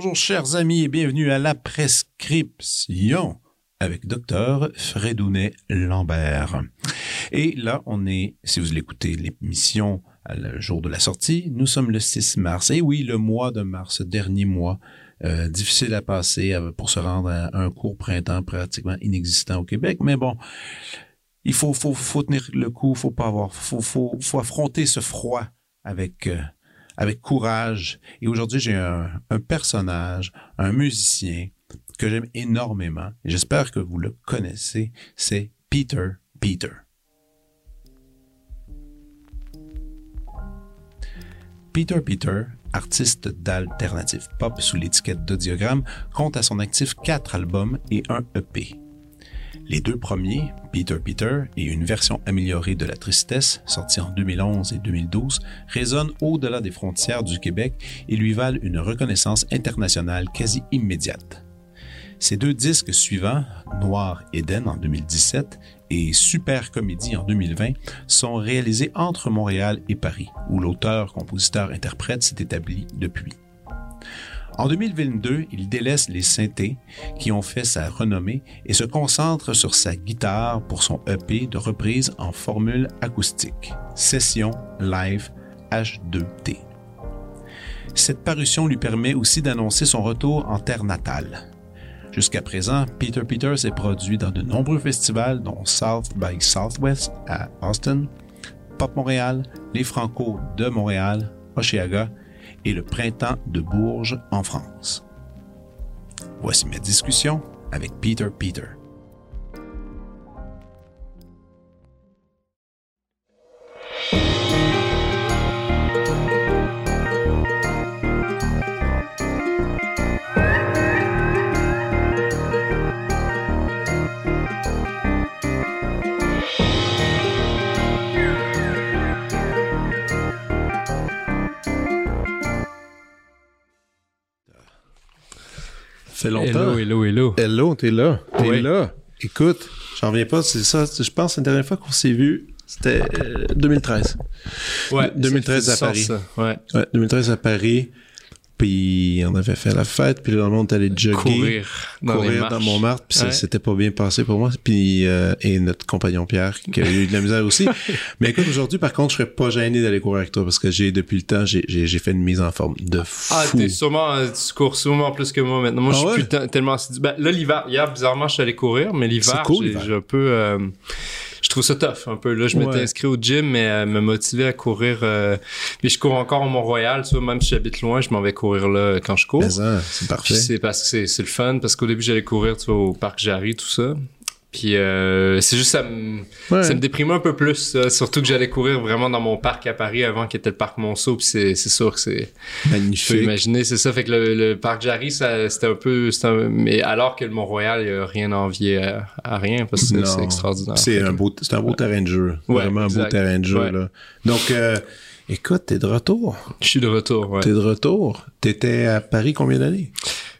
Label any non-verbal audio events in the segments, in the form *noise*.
bonjour chers amis et bienvenue à la prescription avec docteur Fredounet Lambert. Et là, on est, si vous l'écoutez, l'émission le jour de la sortie, nous sommes le 6 mars. Et oui, le mois de mars, dernier mois, euh, difficile à passer pour se rendre à un court printemps pratiquement inexistant au Québec. Mais bon, il faut, tenir le coup, faut pas avoir, faut, affronter ce froid euh, avec courage. Et aujourd'hui, j'ai un, personnage, un musicien que j'aime énormément. J'espère que vous le connaissez. C'est Peter Peter. Peter Peter, artiste d'alternative pop sous l'étiquette d'Audiogramme, compte à son actif quatre albums et un EP. Les deux premiers, Peter Peter et une version améliorée de La Tristesse, sortie en 2011 et 2012, résonnent au-delà des frontières du Québec et lui valent une reconnaissance internationale quasi immédiate. Ces deux disques suivants, Noir Eden en 2017 et Super Comédie en 2020, sont réalisés entre Montréal et Paris, où l'auteur, compositeur, interprète s'est établi depuis. En 2022, il délaisse les synthés qui ont fait sa renommée et se concentre sur sa guitare pour son EP de reprise en formule acoustique, Session Live H2T. Cette parution lui permet aussi d'annoncer son retour en terre natale. Jusqu'à présent, Peter Peters s'est produit dans de nombreux festivals dont South by Southwest à Austin, Pop Montréal, les Franco de Montréal, Oshéaga et le printemps de Bourges en France. Voici ma discussion avec Peter Peter. Fait longtemps. Hello, hello, hello. Hello, t'es là. T'es là. Écoute, j'en reviens pas, c'est ça. Je pense que la dernière fois qu'on s'est vu, c'était 2013. Euh, ouais. 2013 à Paris. Ouais. ouais. 2013 à Paris. Puis on avait fait la fête, puis le lendemain on est allé jogger, courir dans, courir dans Montmartre, puis c'était pas bien passé pour moi. Puis euh, et notre compagnon Pierre qui a eu de la misère aussi. *laughs* Mais écoute, aujourd'hui par contre, je serais pas gêné d'aller courir avec toi parce que j'ai depuis le temps, j'ai j'ai fait une mise en forme de fou. Ah, t'es sûrement tu cours sûrement plus que moi maintenant. Moi, je ah suis plus tellement ben, là l'hiver, hier bizarrement, je suis allé courir, mais l'hiver, j'ai un peu euh, je trouve ça tough un peu. Là, je m'étais inscrit au gym, mais euh, me motiver à courir. Euh, je cours encore au Mont-Royal, tu vois, même si j'habite loin, je m'en vais courir là quand je cours. C'est parfait. C'est parce que c'est le fun, parce qu'au début, j'allais courir, tu vois, au parc Jarry, tout ça. Puis euh, c'est juste ça me ça me déprimait un peu plus, surtout que j'allais courir vraiment dans mon parc à Paris avant qui était le parc Monceau, puis c'est c'est sûr que c'est magnifique. Tu peux imaginer, c'est ça fait que le, parc Jarry ça c'était un peu mais alors que le Mont-Royal, il y a rien à envier à, rien parce que c'est extraordinaire. C'est un beau c'est un beau terrain de jeu, vraiment un beau terrain de jeu là. Donc euh, écoute, t'es de retour. Je suis de retour, ouais. T'es de retour. T'étais à Paris combien d'années?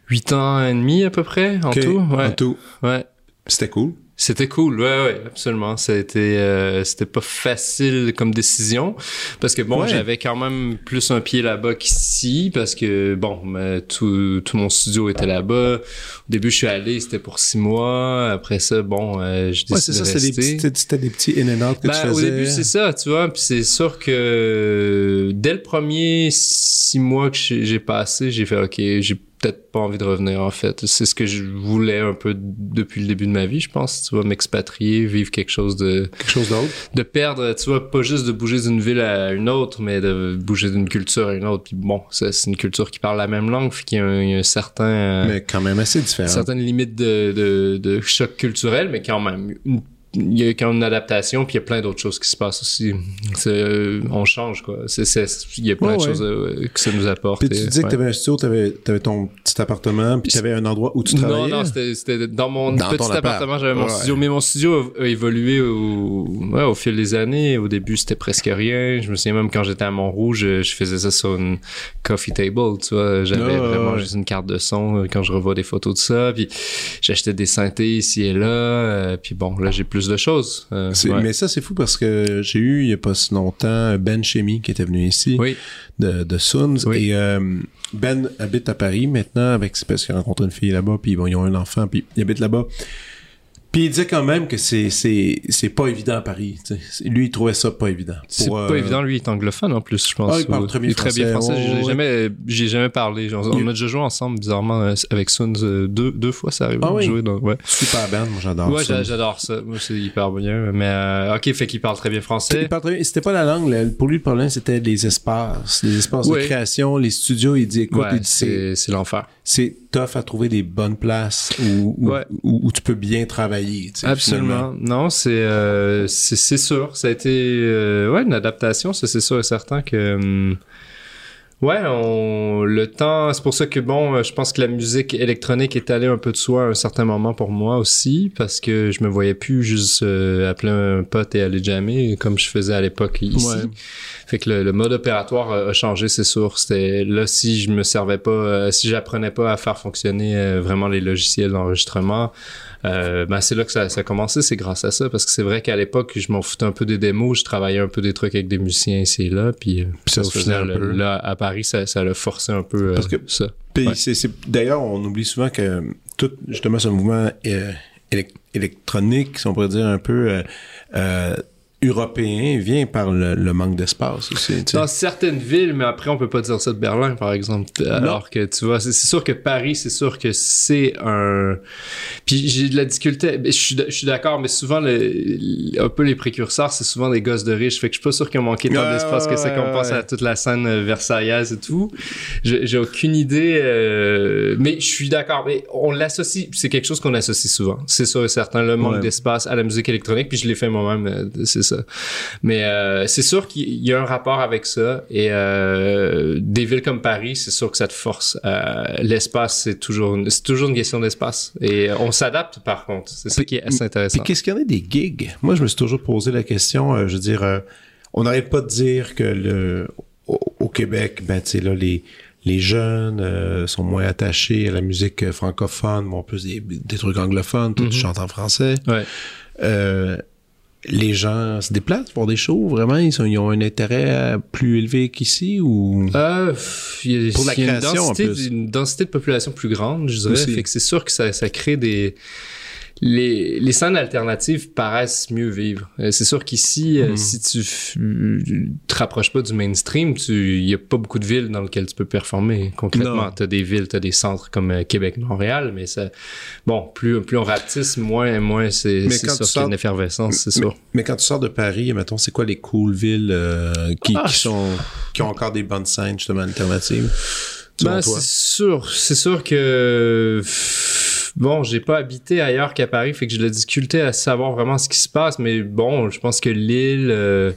Huit ans et demi à peu près en tout, ouais. En tout. Ouais. C'était cool. C'était cool, ouais, ouais, absolument. Ça a été, euh, c'était pas facile comme décision parce que bon, j'avais quand même plus un pied là-bas qu'ici parce que bon, tout, tout mon studio était là-bas. Au début, je suis allé, c'était pour six mois. Après ça, bon, euh, je décidé ouais, c'est ça, C'était des petits in and out que tu faisais. Ben, au début, c'est ça, tu vois. Puis c'est sûr que dès le premier six mois que j'ai passé, j'ai fait, ok, j'ai peut-être pas envie de revenir en fait. C'est ce que je voulais un peu depuis le début de ma vie, je pense. Tu vois, m'expatrier, vivre quelque chose de quelque chose d'autre, de perdre. Tu vois, pas juste de bouger d'une ville à une autre, mais de bouger d'une culture à une autre. Puis bon, c'est une culture qui parle la même langue, qu'il y, a un, certain mais quand même assez différent. Certaines limites de, de, de choc culturel, mais quand même une il y a quand même une adaptation, puis il y a plein d'autres choses qui se passent aussi. Euh, on change, quoi. il y a plein de choses euh, que ça nous apporte. Puis tu disais que tu avais un studio, tu avais, ton petit appartement, puis tu avais un endroit où tu travaillais? Non, non, c'était dans mon petit appartement, j'avais mon studio. Mais mon studio a, évolué au, au fil des années. Au début, c'était presque rien. Je me souviens même quand j'étais à Montrouge, je, je faisais ça sur une coffee table, tu vois. J'avais ah, vraiment juste une carte de son euh, quand je revois des photos de ça. Puis j'achetais des synthés ici et là. puis bon, là, j'ai plus de choses. Euh, mais ça, c'est fou parce que j'ai eu, il n'y a pas si longtemps, Ben Chemi qui était venu ici de, de Suns. Et euh, Ben habite à Paris maintenant avec, parce qu'il a rencontré une fille là-bas, puis bon, ils ont un enfant, puis il habite là-bas. Puis il disait quand même que c'est c'est c'est pas évident à Paris. Lui, il trouvait ça pas évident. C'est pas euh, évident. Lui, il est anglophone en plus, je pense. Ah, il parle très bien français. Très bien français. J'ai jamais j'ai jamais parlé. on a déjà joué ensemble bizarrement euh, avec Suns euh, deux deux fois. Ça arrive. Ah oui. Jouer, ouais. Super band. Moi, j'adore. Ouais, j'adore ça. Moi, c'est hyper bien. Mais ok, fait qu'il parle très bien français. Il parle très bien. C'était pas la langue. Pour lui, le problème, c'était les espaces, les espaces de création, les studios. Il dit, écoute, c'est c'est l'enfer. C'est tough à trouver des bonnes places où, où, tu peux bien travailler. Absolument. Non, c'est euh, c'est sûr. Ça a été euh, ouais, une adaptation, ça c'est sûr et certain que... Hum, Ouais, on, le temps, c'est pour ça que bon, euh, je pense que la musique électronique est allée un peu de soi à un certain moment pour moi aussi, parce que je me voyais plus juste euh, appeler un pote et aller jammer comme je faisais à l'époque ici. Fait que le, mode opératoire a, changé, c'est sûr. C'était là si je me servais pas, euh, si j'apprenais pas à faire fonctionner vraiment les logiciels d'enregistrement, euh, ben c'est là que ça, ça a commencé, c'est grâce à ça, parce que c'est vrai qu'à l'époque, je m'en foutais un peu des démos, je travaillais un peu des trucs avec des musiciens ici et là, puis, euh, ça se faisait là à Paris, ça, ça l'a forcé un peu euh, parce que, ça. Puis c'est, d'ailleurs, on oublie souvent que tout justement ce mouvement électronique, si on pourrait dire un peu européen vient par le, manque d'espace aussi. Dans certaines villes, mais après on peut pas dire ça de Berlin par exemple. Alors que tu vois, c'est sûr que Paris, c'est sûr que c'est un. Puis j'ai de la difficulté. Je suis, je suis d'accord, mais souvent le, un peu les précurseurs, c'est souvent des gosses de riches. Fait que je suis pas sûr qu'ils ont manqué tant d'espace que ça qu'on pense à toute la scène euh, versaillaise et tout. J'ai aucune idée, euh... mais je suis d'accord. Mais on l'associe. C'est quelque chose qu'on associe souvent. C'est sûr et certain le manque d'espace à la musique électronique. Puis je l'ai fait moi-même. Euh, mais euh, c'est sûr qu'il y a un rapport avec ça. Et euh, des villes comme Paris, c'est sûr que ça te force. Euh, l'espace, c'est toujours, c'est toujours une question d'espace. Et on s'adapte par contre. C'est ça qui est assez intéressant. Puis qu'est-ce qu'il y en a des gigs? Moi, je me suis toujours posé la question. je veux dire, on n'arrête pas de dire que le au, Québec, ben tu sais là les les jeunes sont moins attachés à la musique francophone, bon, plus des, des trucs anglophones, tout mm en français. Ouais. Euh, les gens se déplacent pour des shows, vraiment? Ils, sont, ils ont un intérêt plus élevé qu'ici ou? Euh, y a, pour la création, une densité, une densité de population plus grande, je dirais. Fait que c'est sûr que ça, ça crée des, les, les scènes alternatives paraissent mieux vivre. Euh, c'est sûr qu'ici, euh, hmm. si tu te rapproches pas du mainstream, il y a pas beaucoup de villes dans lesquelles tu peux performer. Concrètement, tu as des villes, tu as des centres comme euh, Québec, Montréal, mais ça, bon, plus, plus on rapetisse, moins, moins c'est sûr qu'il y a une effervescence, c'est sûr. Mais quand tu sors de Paris, mettons, c'est quoi les cool villes qui, ah, qui, sont, qui ont encore des bonnes scènes, justement, alternatives? Ben, c'est sûr, c'est sûr que bon, j'ai pas habité ailleurs qu'à Paris, fait que j'ai la difficulté à savoir vraiment ce qui se passe, mais bon, je pense que Lille, euh,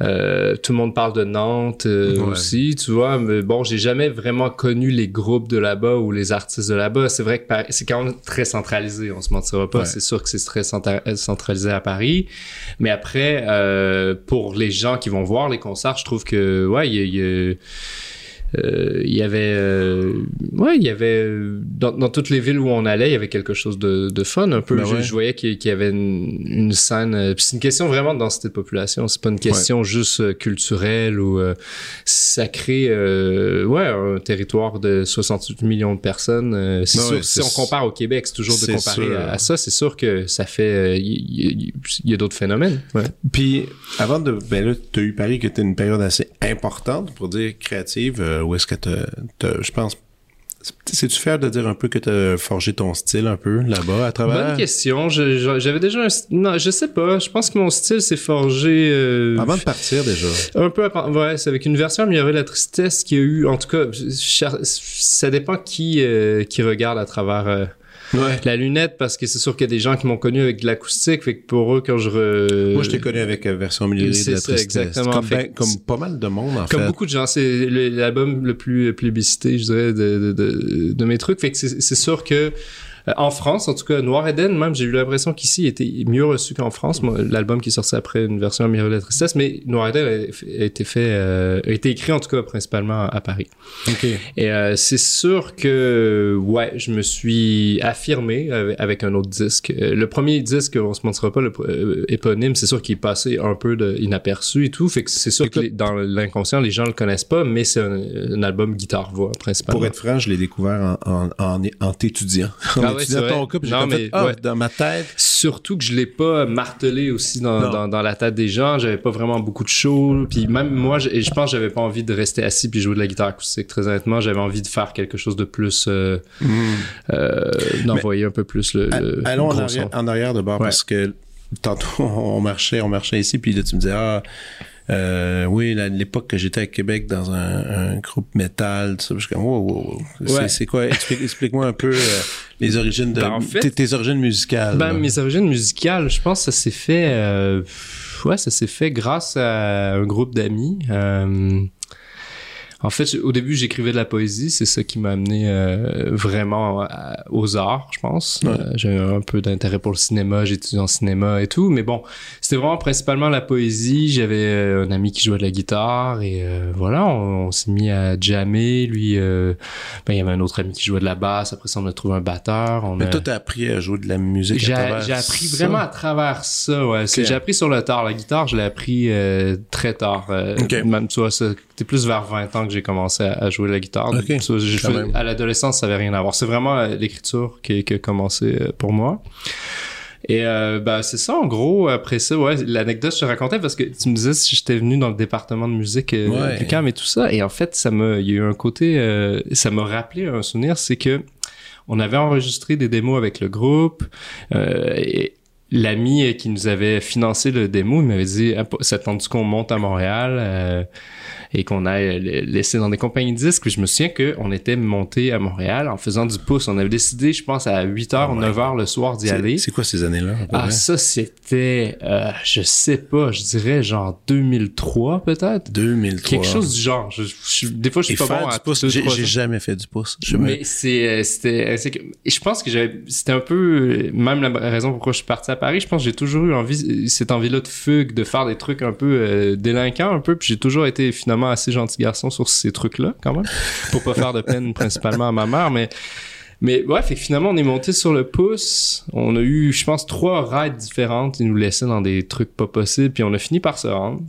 euh, tout le monde parle de Nantes euh, aussi, tu vois, mais bon, j'ai jamais vraiment connu les groupes de là-bas ou les artistes de là-bas. C'est vrai que c'est quand même très centralisé, on se mentira pas. C'est sûr que c'est très centralisé à Paris, mais après, pour les gens qui vont voir les concerts, je trouve que ouais, il y a euh, il y avait euh, ouais il y avait dans, dans, toutes les villes où on allait il y avait quelque chose de, de fun un peu ben je, voyais qu'il y, avait une, une scène euh, c'est une question vraiment de densité de population c'est pas une question juste culturelle ou ça crée ouais un territoire de 68 millions de personnes c'est ben sûr si on compare au Québec c'est toujours de comparer à, ça c'est sûr que ça fait il y, a d'autres phénomènes. Ouais. puis avant de ben là tu as eu Paris qui était une période assez importante pour dire créative ou est-ce que je pense, c'est-tu faire de dire un peu que tu as forgé ton style un peu là-bas à travers? Bonne question. J'avais déjà un... Non, je sais pas. Je pense que mon style s'est forgé... Euh, avant de partir déjà. Un peu avant... Ouais, c'est avec une version améliorée de la tristesse qui a eu... En tout cas, ça dépend qui, euh, qui regarde à travers... Euh, La lunette, parce que c'est sûr qu'il y a des gens qui m'ont connu avec de l'acoustique, fait que pour eux, quand je... Moi, je t'ai connu avec euh, version milieu de la tristesse. exactement. Comme, ben, comme, pas mal de monde, en fait. Comme beaucoup de gens, c'est l'album le plus plébiscité, je dirais, de, de, de, de mes trucs. Fait que c'est sûr que euh, en France, en tout cas, Noir Eden, même, j'ai eu l'impression qu'ici, il était mieux reçu qu'en France. L'album qui est sorti après une version Mirror de la tristesse, mais Noir Eden a, été fait, euh, a été écrit en tout cas principalement à Paris. Okay. Et euh, c'est sûr que, ouais, je me suis affirmé avec, un autre disque. Le premier disque, on se mentira pas, le éponyme, c'est sûr qu'il est passé un peu de, inaperçu et tout. Fait que c'est sûr que dans l'inconscient, les gens le connaissent pas, mais c'est un, album guitare-voix principalement. Pour être franc, je l'ai découvert en, en, en, t'étudiant. Ah non, mais ah, dans ma tête. Surtout que je l'ai pas martelé aussi dans, dans, la tête des gens. J'avais pas vraiment beaucoup de show. Puis même moi, je, je pense que j'avais pas envie de rester assis puis jouer de la guitare acoustique. Très honnêtement, j'avais envie de faire quelque chose de plus, euh, hmm. euh, d'envoyer un peu plus le. allons en arrière, en arrière, de bord parce que tantôt *laughs* on marchait, on marchait ici puis là tu me disais ah euh, oui, l'époque que j'étais à Québec dans un, groupe métal, je suis comme, wow, C'est quoi? Explique-moi un peu euh, les origines de ben, tes, origines musicales. Ben, mes origines musicales, je pense que ça s'est fait, euh, ouais, ça s'est fait grâce à un groupe d'amis. Euh, en fait, au début, j'écrivais de la poésie. C'est ça qui m'a amené euh, vraiment aux arts, je pense. Euh, J'avais un peu d'intérêt pour le cinéma. J'étudiais en cinéma et tout. Mais bon, c'était vraiment principalement la poésie. J'avais euh, un ami qui jouait de la guitare et voilà, on, s'est mis à jammer. Lui, ben, il y avait un autre ami qui jouait de la basse. Après ça, on a trouvé un batteur. On Mais toi, t'as appris à jouer de la musique J'ai appris vraiment à travers ça, ouais. J'ai appris sur le tard. La guitare, je l'ai appris très tard. Même, tu vois, c'était plus vers 20 ans que j'ai commencé à, jouer la guitare. à l'adolescence, ça avait rien à voir. C'est vraiment euh, l'écriture qui, a commencé euh, pour moi. Et euh, bah c'est ça en gros. Après ça, ouais, l'anecdote je te racontais parce que tu me disais si j'étais venu dans le département de musique euh, et tout ça. Et en fait, ça me, il y a eu un côté, ça m'a rappelé un souvenir, c'est que on avait enregistré des démos avec le groupe et l'ami qui nous avait financé le démo, il m'avait dit, ah, ça tente qu'on monte à Montréal et qu'on a laissé dans des compagnies de disques. je me souviens qu'on était monté à Montréal en faisant du pouce. On avait décidé, je pense, à 8h, ou 9h le soir d'y aller. C'est quoi ces années-là? Ah, ça, c'était, euh, je sais pas, je dirais genre 2003 peut-être. 2003. Quelque chose du genre. Je, des fois, je suis pas bon à pouce. J'ai jamais fait du pouce. Mais c'est, euh, c'était, je pense que j'avais, c'était un peu, même la raison pourquoi je suis parti à Paris, je pense que j'ai toujours eu envie, cette envie-là de fugue, de faire des trucs un peu euh, délinquants un peu, puis j'ai toujours été finalement assez gentil garçon sur ces trucs-là, quand même, pour pas faire de peine principalement à ma mère, mais mais bref, et finalement, on est monté sur le pouce. On a eu, je pense, trois rides différentes. Ils nous laissaient dans des trucs pas possibles. Puis on a fini par se rendre.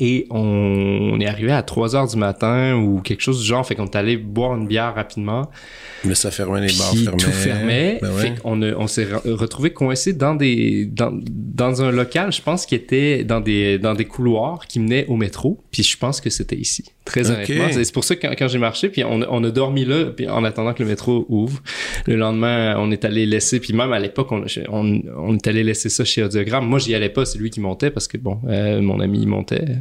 Et on, est arrivé à 3 heures du matin ou quelque chose du genre. Fait qu'on est allé boire une bière rapidement. Mais ça fermait, les bars fermaient. tout fermait. Ben fait qu'on on s'est retrouvé coincé dans des dans, dans un local, je pense, qui était dans des dans des couloirs qui menaient au métro. Puis je pense que c'était ici. Très honnêtement. C'est pour ça que quand, j'ai marché, puis on, on, a dormi là, puis en attendant que le métro ouvre. Le lendemain, on est allé laisser, puis même à l'époque, on, on, on, est allé laisser ça chez Audiogramme. Moi, j'y allais pas, c'est lui qui montait parce que bon, euh, mon ami il montait.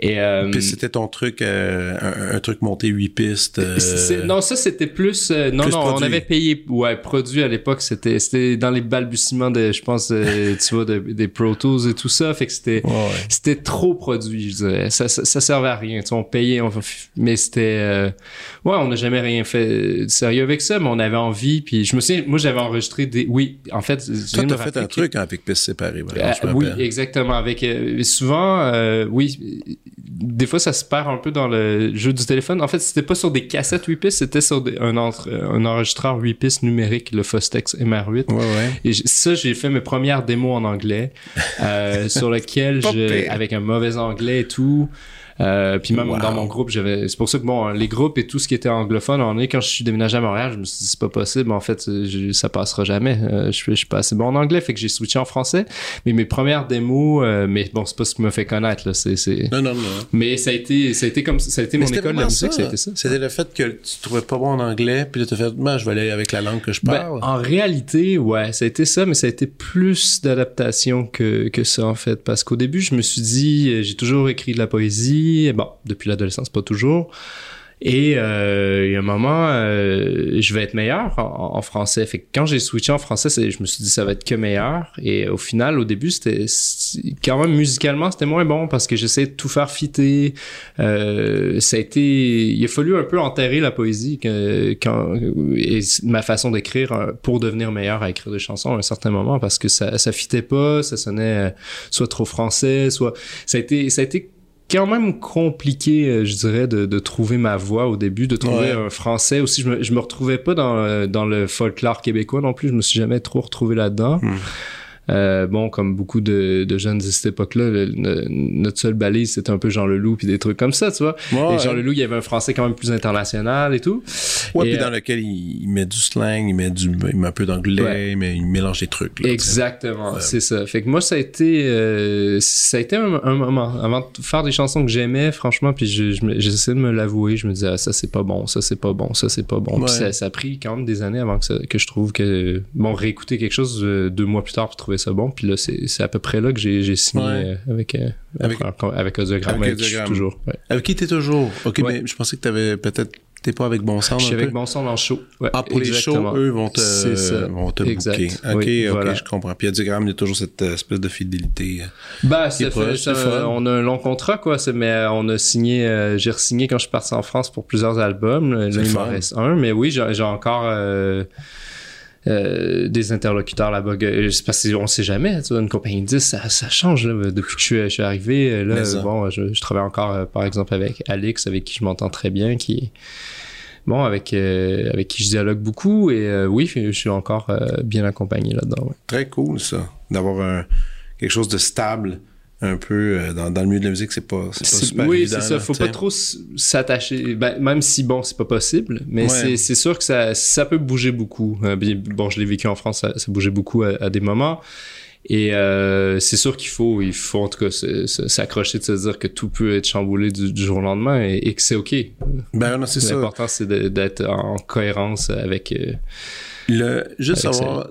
Et euh, Puis c'était ton truc, euh, un, truc monté 8 pistes. Euh, non, ça c'était plus. non, non, on avait payé. Ouais, produit à l'époque, c'était c'était dans les balbutiements de, je pense, *laughs* tu vois, des Pro Tools et tout ça. Fait que c'était c'était trop produit, je dirais. Ça, ça, servait à rien. Tu sais, on payait, mais c'était. ouais, on n'a jamais rien fait de sérieux avec ça, mais on avait envie. Puis je me souviens, moi j'avais enregistré des. Oui, en fait. Toi, t'as fait un truc avec pistes séparées. oui, exactement. Avec souvent, oui des fois, ça se perd un peu dans le jeu du téléphone. En fait, c'était pas sur des cassettes 8 pistes, c'était sur un, un enregistreur 8 pistes numérique, le Fostex MR8. Ouais, ouais. Et ça, j'ai fait mes premières démos en anglais, euh, *laughs* sur lequel, je, avec un mauvais anglais et tout, euh, puis même dans mon groupe, j'avais. C'est pour ça que bon, les groupes et tout ce qui était anglophone, on est quand je suis déménagé à Montréal, je me suis dit c'est pas possible. En fait, ça passera jamais. Euh, je, suis, je suis pas assez bon en anglais, fait que j'ai switché en français. Mais mes premières démos, euh, mais bon, c'est pas ce qui me fait connaître là. C'est, c'est... Non, non, non. Mais ça a été, ça a été comme ça a été mon école de musique, ça, a été ça. C'était le fait que tu trouvais pas bon en anglais, puis là t'as fait, moi, je vais aller avec la langue que je ben, parle. en réalité, ouais, ça a été ça, mais ça a été plus d'adaptation que que ça en fait, parce qu'au début, je me suis dit, j'ai toujours écrit de la poésie Bon, depuis l'adolescence, pas toujours. Et euh, il y a un moment, euh, je vais être meilleur en, français. Fait que quand j'ai switché en français, je me suis dit ça va être que meilleur. Et au final, au début, c'était quand même musicalement, c'était moins bon parce que j'essayais de tout faire fitter. Euh, ça a été, il a fallu un peu enterrer la poésie et ma façon d'écrire pour devenir meilleur à écrire des chansons à un certain moment parce que ça, ça fitait pas, ça sonnait soit trop français, soit ça a été, ça a été quand même compliqué, euh, je dirais, de, de, trouver ma voix au début, de trouver un français aussi. Je me, je me retrouvais pas dans, euh, dans le folklore québécois non plus. Je me suis jamais trop retrouvé là-dedans. Hmm. Euh, bon, comme beaucoup de, de, jeunes de cette époque-là, notre seule balise, c'était un peu Jean Leloup puis des trucs comme ça, tu vois. et Jean Leloup, il y avait un français quand même plus international et tout. Ouais, puis dans euh, lequel il, met du slang, il met du, il met un peu d'anglais, mais il mélange des trucs. Exactement, c'est ça. Fait que moi, ça a été, euh, ça a été un, un, moment avant de faire des chansons que j'aimais, franchement, puis j'essayais de me l'avouer. Je me disais, ah, ça c'est pas bon, ça c'est pas bon, ça c'est pas bon. Puis ça, ça, a pris quand même des années avant que, que je trouve que, bon, réécouter quelque chose deux mois plus tard pour trouver ça bon. Puis là, c'est à peu près là que j'ai signé euh, avec, euh, avec, avec Audiogramme. Avec, toujours. Avec qui t'es toujours? Ok, mais je pensais que t'avais peut-être T'es pas avec Bon Sang Je suis avec Bon Sang dans le show. ah, pour les shows, eux vont te, vont te booker. Ok, ok, je comprends. Puis Audiogramme, il y a toujours cette euh, espèce de fidélité. Bah, ça fait, ça, on a un long contrat, quoi. Mais on a signé, j'ai re-signé quand je suis parti en France pour plusieurs albums. Là, il m'en reste un. Mais oui, j'ai encore, euh, des interlocuteurs là-bas. Parce qu'on sait jamais, tu vois, une compagnie 10, ça, ça change là, depuis que je suis, arrivé. Là, bon, je, travaille encore, euh, par exemple, avec Alex, avec qui je m'entends très bien, qui bon, avec, euh, avec qui je dialogue beaucoup. Et oui, je suis encore bien accompagné là-dedans. Très cool, ça, d'avoir quelque chose de stable un peu euh, dans, dans, le milieu de la musique, c'est pas, c'est pas super Oui, c'est ça. Faut pas trop s'attacher. Ben, même si, bon, c'est pas possible, mais c'est sûr que ça, ça peut bouger beaucoup. Euh, bon, je l'ai vécu en France, ça, ça bougeait beaucoup à, des moments. Et euh, c'est sûr qu'il faut, il faut en tout cas s'accrocher de se dire que tout peut être chamboulé du, jour au lendemain et, que c'est OK. Ben non, c'est ça. L'important, c'est d'être en cohérence avec... Le, juste savoir,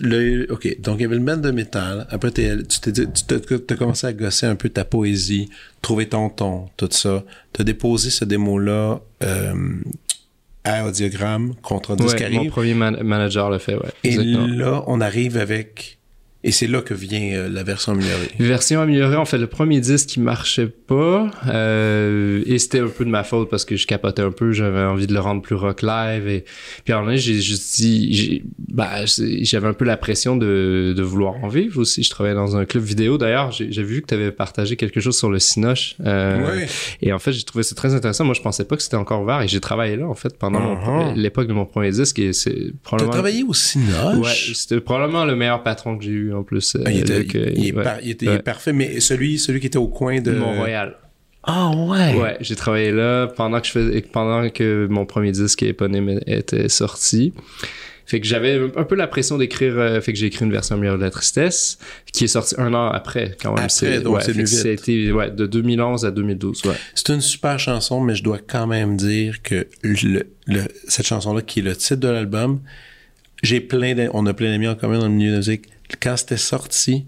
le, ok, donc il y avait le band de métal. Après, tu t'es dit, tu as commencé à gosser un peu ta poésie, trouver ton ton, tout ça. Tu as déposé ce démo-là euh, à Audiogramme contre ouais, Mon premier manager l'a fait, ouais. Et là, on arrive avec et c'est là que vient euh, la version améliorée. Version améliorée, en fait, le premier disque qui marchait pas, euh, et c'était un peu de ma faute parce que je capotais un peu, j'avais envie de le rendre plus rock live, et puis en j'ai juste dit, bah, j'avais un peu la pression de, de vouloir en vivre aussi. Je travaillais dans un club vidéo, d'ailleurs, j'ai vu que tu avais partagé quelque chose sur le Cinoche, euh, et en fait, j'ai trouvé ça très intéressant. Moi, je pensais pas que c'était encore ouvert, et j'ai travaillé là, en fait, pendant uh-huh. l'époque de mon premier disque, et c'est probablement... T'as travaillé au Cinoche? Ouais, c'était probablement le meilleur patron que j'ai eu en plus. Ah, il, était, parfait, mais celui, celui qui était au coin de Montréal. Ah ouais? Ouais, j'ai travaillé là pendant que je faisais, pendant que mon premier disque éponyme était sorti. Fait que j'avais un peu la pression d'écrire, euh, fait que j'ai écrit une version meilleure de la tristesse, qui est sortie un an après, quand même. Après, donc c'est C'était, ouais, de 2011 à 2012, ouais. C'est une super chanson, mais je dois quand même dire que le, cette chanson-là, qui est le titre de l'album, j'ai plein on a plein d'amis en commun dans le milieu de la musique quand c'était sorti,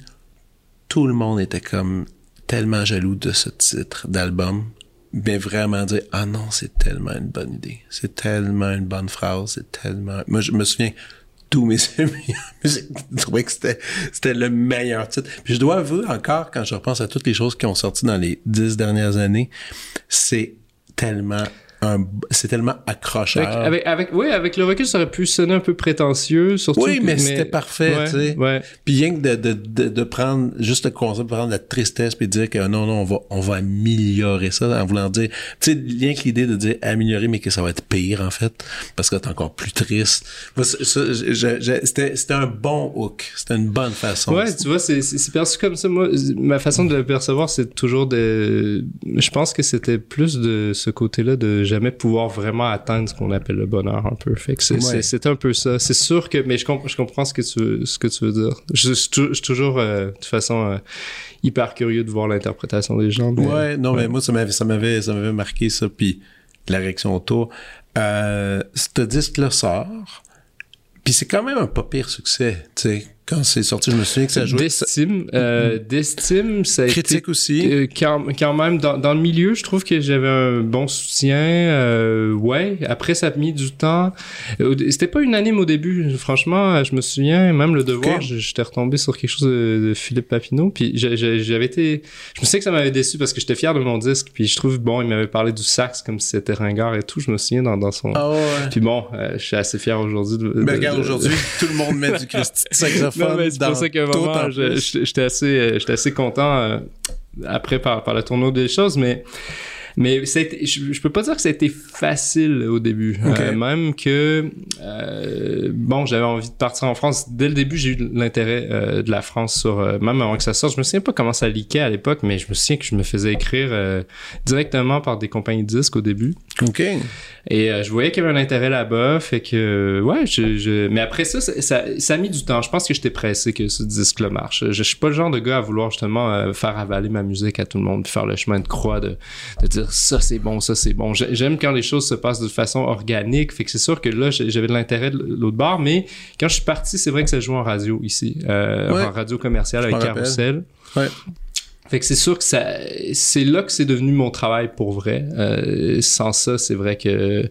tout le monde était comme tellement jaloux de ce titre d'album. Mais vraiment dire, ah non, c'est tellement une bonne idée. C'est tellement une bonne phrase. C'est tellement. Moi, je me souviens, tous mes *laughs* amis trouvaient que c'était, le meilleur titre. Puis je dois avouer encore, quand je repense à toutes les choses qui ont sorti dans les dix dernières années, c'est tellement c'est tellement accrocheur. Avec, avec, oui, avec le recul, ça aurait pu sonner un peu prétentieux, surtout. Oui, mais, c'était parfait, tu sais. Ouais. Puis rien que de, de, de, de, prendre juste le concept, de prendre la tristesse, puis de dire que non, non, on va, on va améliorer ça, en voulant dire, tu sais, rien que l'idée de dire améliorer, mais que ça va être pire, en fait, parce que t'es encore plus triste. C'était, c'était un bon hook. C'était une bonne façon. Ouais, tu vois, c'est, c'est perçu comme ça. Moi, ma façon de le percevoir, c'est toujours de, je pense que c'était plus de ce côté-là de jamais pouvoir vraiment atteindre ce qu'on appelle le bonheur un peu. Fait que c'est un peu ça. C'est sûr que, mais je, je comprends ce que tu veux, ce que tu veux dire. Je, suis toujours, euh, de toute façon, euh, hyper curieux de voir l'interprétation des gens. ouais, non, mais moi, ça m'avait, ça m'avait, ça m'avait marqué ça, puis la réaction autour. Euh, ce disque-là sort, puis c'est quand même un pas pire succès, tu sais. Quand c'est sorti, je me souviens que ça jouait. D'estime, euh, d'estime, ça a Critique aussi. euh, quand, quand même dans, dans le milieu, je trouve que j'avais un bon soutien. Euh, ouais, après ça a mis du temps. Euh, C'était pas unanime au début, franchement. Je me souviens, même le devoir, j'étais retombé sur quelque chose de, de Philippe Papineau, puis j'avais été. Je me souviens que ça m'avait déçu parce que j'étais fier de mon disque, puis je trouve bon, il m'avait parlé du sax comme si c'était ringard et tout. Je me souviens dans, dans son. Ah ouais. Puis bon, euh, je suis assez fier aujourd'hui de. Mais de- regarde, de- aujourd'hui, tout le monde met du Christy *laughs* mais c'est pour ça qu'à un moment, j'étais assez, euh, j'étais assez content euh, après par, par le tournoi des choses, mais mais je, je peux pas dire que ça a été facile au début. Euh, même que euh, bon, j'avais envie de partir en France. Dès le début, j'ai eu l'intérêt euh, de la France sur même avant que ça sorte. Je me souviens pas comment ça leakait à l'époque, mais je me souviens que je me faisais écrire directement par des compagnies de disques au début. OK. Et je voyais qu'il y avait un intérêt là-bas, fait que ouais, je, je... mais après ça, ça, ça, ça a mis du temps. Je pense que j'étais pressé que ce disque-là marche. Je, je suis pas le genre de gars à vouloir justement faire avaler ma musique à tout le monde, puis faire le chemin de croix de, de dire ça c'est bon, ça c'est bon. J'ai- J'aime quand les choses se passent de façon organique, fait que c'est sûr que là j'avais de l'intérêt de l'autre bord, mais quand je suis parti, c'est vrai que ça joue en radio ici, euh, Ouais. en radio commerciale avec. Carousel. Ouais. Fait que c'est sûr que ça, c'est là que c'est devenu mon travail pour vrai. Euh, sans ça, c'est vrai que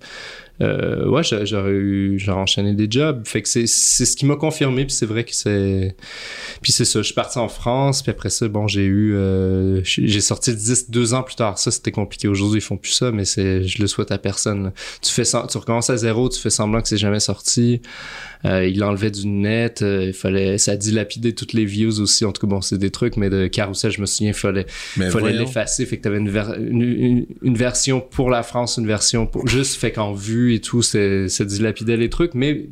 euh, ouais, j'a- j'aurais eu, j'aurais enchaîné des jobs. Fait que c'est, c'est ce qui m'a confirmé. Puis c'est vrai que c'est, puis c'est ça. Je suis parti en France. Puis après ça, bon, j'ai eu, euh, j'ai sorti le disque deux ans plus tard. Ça, c'était compliqué. Aujourd'hui, ils font plus ça, mais c'est, je le souhaite à personne. Tu fais, tu recommences à zéro. Tu fais semblant que c'est jamais sorti. Euh, il l'enlevait du net. euh, il fallait, ça dilapidait toutes les views aussi. En tout cas, bon, c'est des trucs, mais de Carousel, je me souviens, il fallait Mais fallait l'effacer fait que t'avais une, ver- une, une, une version pour la France une version pour juste fait qu'en vue et tout c'est ça dilapidait les trucs mais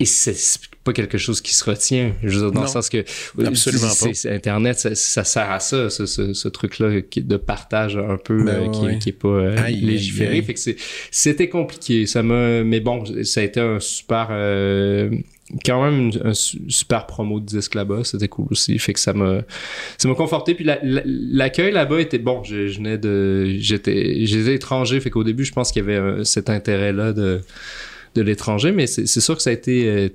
et c'est pas quelque chose qui se retient je veux dire dans Non. le sens que Absolument pas. internet ça, ça sert à ça ce, ce, ce truc là de partage un peu Ben euh, qui, ouais. qui est pas euh, Aïe, légiféré aïe. fait que c'était compliqué ça m'a mais bon ça a été un super euh, quand même un su- super promo de disque là-bas c'était cool aussi fait que ça m'a ça m'a conforté puis la- la- l'accueil là-bas était bon je, je venais de j'étais j'étais étranger fait qu'au début je pense qu'il y avait cet intérêt là de de l'étranger mais c'est sûr que ça a été euh,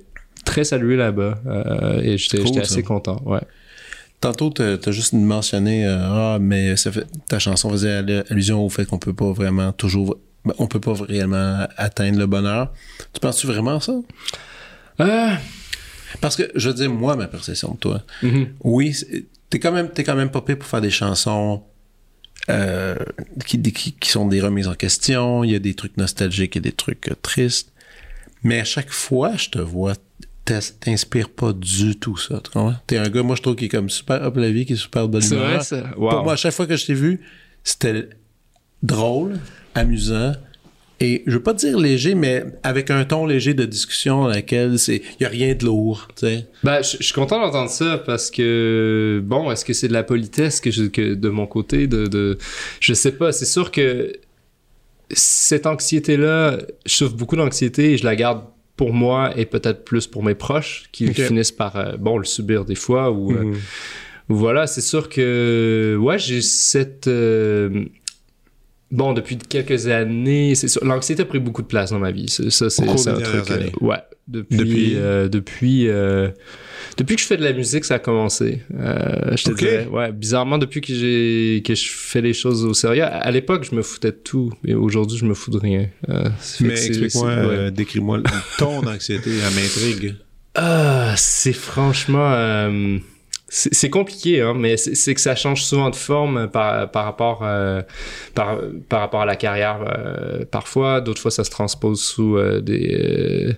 très salué là-bas euh, et j'étais Cool, assez content ouais Tantôt, t'as as juste mentionné euh, ah mais ça fait, ta chanson faisait allu- allusion au fait qu'on peut pas vraiment toujours ben, on peut pas réellement atteindre le bonheur. Tu penses-tu vraiment ça? Euh, Parce que je veux dire moi ma perception de toi. mhm. Oui, t'es quand même t'es quand même pire pour faire des chansons euh, qui, qui, qui sont des remises en question, il y a des trucs nostalgiques et des trucs tristes. Mais à chaque fois, je te vois, t'inspires pas du tout ça. Tu comprends? T'es un gars, moi, je trouve, qui est comme super up la vie, qui est super bonne c'est vrai ça wow. Pour moi, à chaque fois que je t'ai vu, c'était drôle, amusant, et je veux pas dire léger, mais avec un ton léger de discussion dans laquelle c'est, y a rien de lourd, tu sais. Ben, je, je suis content d'entendre ça parce que bon, est-ce que c'est de la politesse que, je, que de mon côté, de, de, je sais pas. C'est sûr que cette anxiété-là, je souffre beaucoup d'anxiété et je la garde pour moi et peut-être plus pour mes proches qui finissent par euh, bon le subir des fois ou euh, Mhm. voilà. C'est sûr que ouais, j'ai cette euh, Bon, depuis quelques années, c'est sûr, l'anxiété a pris beaucoup de place dans ma vie. Ça, c'est un truc. euh, ouais, depuis, Depuis- euh, depuis, euh, depuis que je fais de la musique, ça a commencé. Euh, je te Ok. dirais, ouais, bizarrement, depuis que j'ai que je fais les choses au sérieux. À, l'époque, je me foutais de tout, mais aujourd'hui, je me fous de rien. Euh, Mais explique-moi, euh, décris-moi ton anxiété, elle m'intrigue. Ah, c'est franchement. euh, c'est compliqué, hein, mais c'est c'est que ça change souvent de forme par, par, rapport, euh, par, par rapport à la carrière. euh, parfois, d'autres fois, ça se transpose sous euh, des.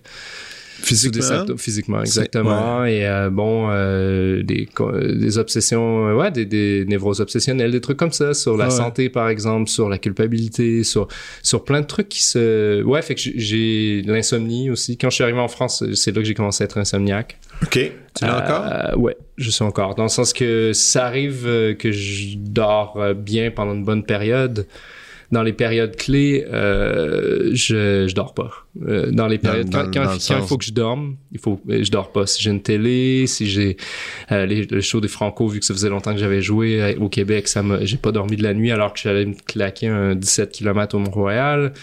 Des symptômes physiquement, exactement. Et euh, bon, euh, des, des obsessions, euh, ouais, des, des névroses obsessionnelles, des trucs comme ça, sur la Ouais. santé, par exemple, sur la culpabilité, sur, sur plein de trucs qui se. Ouais, fait que j'ai- l'insomnie aussi. Quand je suis arrivé en France, c'est là que j'ai commencé à être insomniaque. OK. Tu l'as encore? Euh, ouais, je suis encore. Dans le sens que ça arrive euh, que je dors bien pendant une bonne période. Dans les périodes clés, euh, je, je dors pas. Euh, dans les périodes, dans- quand, quand- quand il faut que je dorme, il faut, euh, je dors pas. Si j'ai une télé, si j'ai euh, les- le show des Franco, vu que ça faisait longtemps que j'avais joué euh, au Québec, ça m'a, j'ai pas dormi de la nuit alors que j'allais me claquer un 17 km au Mont-Royal.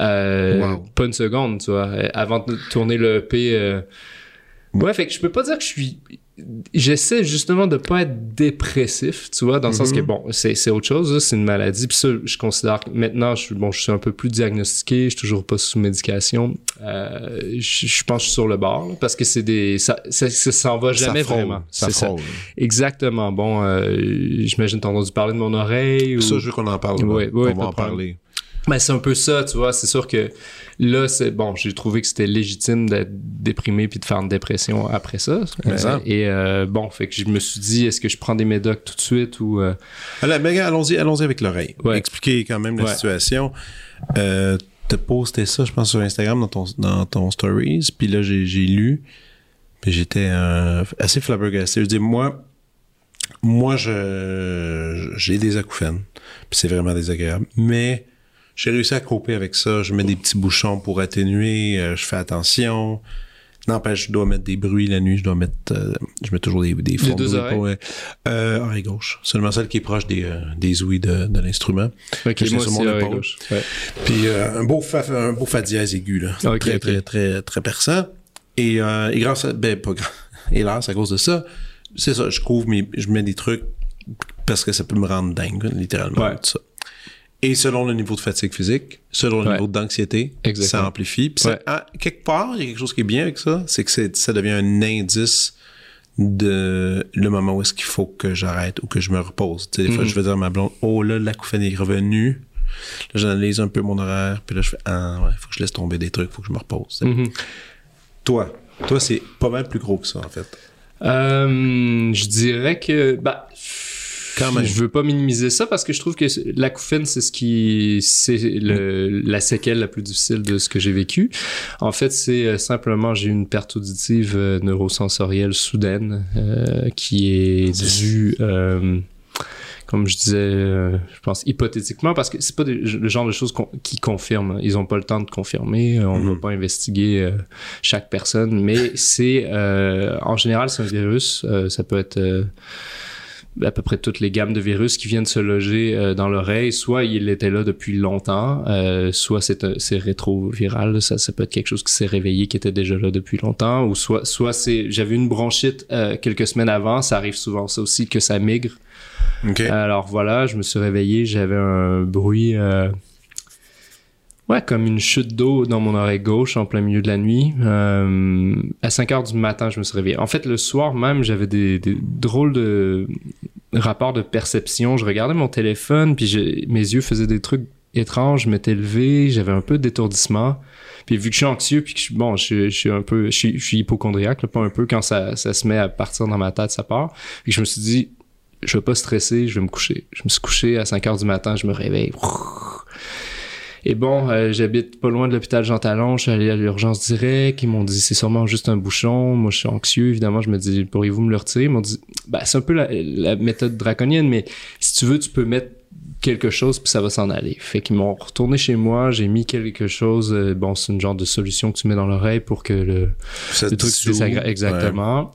Euh, Wow. Pas une seconde, tu vois. Avant de tourner le EP, euh, Ouais, fait que je peux pas dire que je suis j'essaie justement de pas être dépressif, tu vois, dans le sens que Mhm. bon, c'est c'est autre chose, c'est une maladie. Puis ça, je considère que maintenant, je suis bon, je suis un peu plus diagnostiqué, je suis toujours pas sous médication. Euh, je, je pense que je suis sur le bord là, parce que c'est des ça ça, ça s'en va jamais frôle, vraiment. Ça C'est ça. frôle. Exactement. Bon, euh, j'imagine t'as entendu parler de mon oreille. Ou... Ça, je veux qu'on en parle. Ouais, là. ouais, on va en parler. Ben, c'est un peu ça, tu vois. C'est sûr que là, c'est bon, j'ai trouvé que c'était légitime d'être déprimé puis de faire une dépression après ça. Ça. et euh, bon, fait que je me suis dit, est-ce que je prends des médocs tout de suite ou. euh, gars, allons-y, allons-y avec l'oreille. Ouais. Expliquez quand même la Ouais. situation. Euh, t'as posté ça, je pense, sur Instagram dans ton, dans ton stories. Puis là, j'ai, j'ai lu. Puis j'étais euh, assez flabbergasté. Je dis, moi, moi, je, j'ai des acouphènes. Puis c'est vraiment désagréable. Mais j'ai réussi à couper avec ça. Je mets des petits bouchons pour atténuer. euh, je fais attention. N'empêche, je dois mettre des bruits la nuit. Je dois mettre... euh, je mets toujours des, des fonds de deux oreilles? ouais. Euh, oreille gauche. Seulement celle qui est proche des, euh, des ouïes de, de l'instrument. Ok, Que moi sur mon épaule. gauche. Ouais. Puis euh, un beau fa, un beau fa dièse aigu là, Ok, très, ok. très très très perçant. Et, euh, et grâce à ben pas *laughs* hélas à cause de ça, c'est ça, je couvre mes je mets des trucs parce que ça peut me rendre dingue littéralement Ouais. tout ça. Et selon le niveau de fatigue physique, selon le Ouais. niveau d'anxiété, ça amplifie. Puis ça- ah, quelque part, il y a quelque chose qui est bien avec ça, c'est que ça devient un indice de le moment où est-ce qu'il faut que j'arrête ou que je me repose. Tu sais, des fois, Mhm. je vais dire à ma blonde, oh là, l'acouphène est revenu. Là, j'analyse un peu mon horaire, puis là, je fais, ah ouais, faut que je laisse tomber des trucs, faut que je me repose. Mhm. Toi, toi, c'est pas mal plus gros que ça, en fait. Euh, je dirais que bah Quand même. je veux pas minimiser ça parce que je trouve que l'acouphène c'est ce qui c'est le la séquelle la plus difficile de ce que j'ai vécu. En fait, c'est euh, simplement j'ai eu une perte auditive euh, neurosensorielle soudaine euh, qui est due euh, comme je disais, euh, je pense hypothétiquement, parce que c'est pas des- le genre de choses qu'on- qui confirment. Ils ont pas le temps de confirmer. On ne Mhm. va pas investiguer euh, chaque personne, mais c'est euh, en général c'est un virus. euh, ça peut être euh, à peu près toutes les gammes de virus qui viennent se loger euh, dans l'oreille. Soit il était là depuis longtemps, euh, soit c'est rétroviral. Ça, ça peut être quelque chose qui s'est réveillé, qui était déjà là depuis longtemps, ou soit soit c'est j'avais une bronchite euh, quelques semaines avant. Ça arrive souvent ça aussi que ça migre. Alors voilà, je me suis réveillé, j'avais un bruit, ouais, comme une chute d'eau dans mon oreille gauche en plein milieu de la nuit. Euh, à 5 heures du matin, je me suis réveillé. En fait, le soir même, j'avais des, drôles de rapports de perception. Je regardais mon téléphone, puis mes yeux faisaient des trucs étranges. Je m'étais levé, j'avais un peu d'étourdissement. Puis vu que je suis anxieux, puis que je, suis- bon, je, suis un peu, je suis, pas un peu, quand ça, se met à partir dans ma tête, ça part. Puis je me suis dit, je vais pas stresser, je vais me coucher. Je me suis couché à 5 heures du matin, je me réveille. Et bon, euh, j'habite pas loin de l'hôpital Jean Talon, je suis allé à l'urgence directe, ils m'ont dit c'est sûrement juste un bouchon. Moi je suis anxieux, évidemment, je me dis pourriez-vous me le retirer? Ils m'ont dit bah c'est un peu la, la méthode draconienne, mais si tu veux, tu peux mettre quelque chose puis ça va s'en aller. Fait qu'ils m'ont retourné chez moi, j'ai mis quelque chose, euh, bon c'est une genre de solution que tu mets dans l'oreille pour que le, Ça le truc se désagrège. Exactement.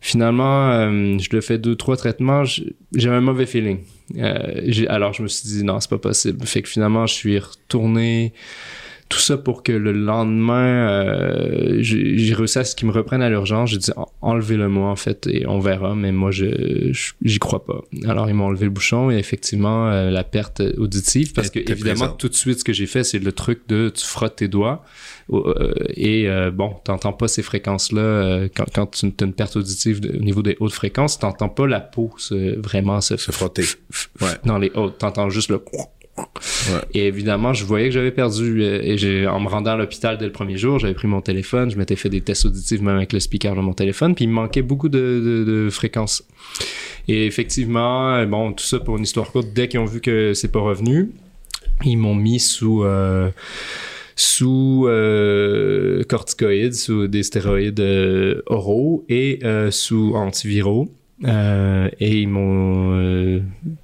Finalement, euh, je le fais deux, trois traitements. J'ai un mauvais feeling. Euh, alors, je me suis dit, non, c'est pas possible. Fait que finalement, je suis retourné. Tout ça pour que le lendemain, euh, j'ai réussi à ce qu'ils me reprennent à l'urgence. J'ai dit, En- enlevez-le-moi, en fait, et on verra. Mais moi, je j'y crois pas. Alors, ils m'ont enlevé le bouchon et effectivement, euh, la perte auditive. Parce que, évidemment, tout de suite, ce que j'ai fait, c'est le truc de tu frottes tes doigts. Euh, et euh, bon, t'entends pas ces fréquences-là euh, quand, quand tu as une perte auditive de- au niveau des hautes fréquences, t'entends pas la peau se, vraiment se, Se frotter. Ouais. dans les hautes, t'entends juste le Et évidemment, je voyais que j'avais perdu. euh, Et en me rendant à l'hôpital dès le premier jour, j'avais pris mon téléphone, je m'étais fait des tests auditifs même avec le speaker de mon téléphone, puis il me manquait beaucoup de, fréquences. Et effectivement, euh, bon, tout ça pour une histoire courte, dès qu'ils ont vu que c'est pas revenu, ils m'ont mis sous euh, sous euh, corticoïdes, sous des stéroïdes euh, oraux et sous antiviraux. Euh, et ils m'ont euh,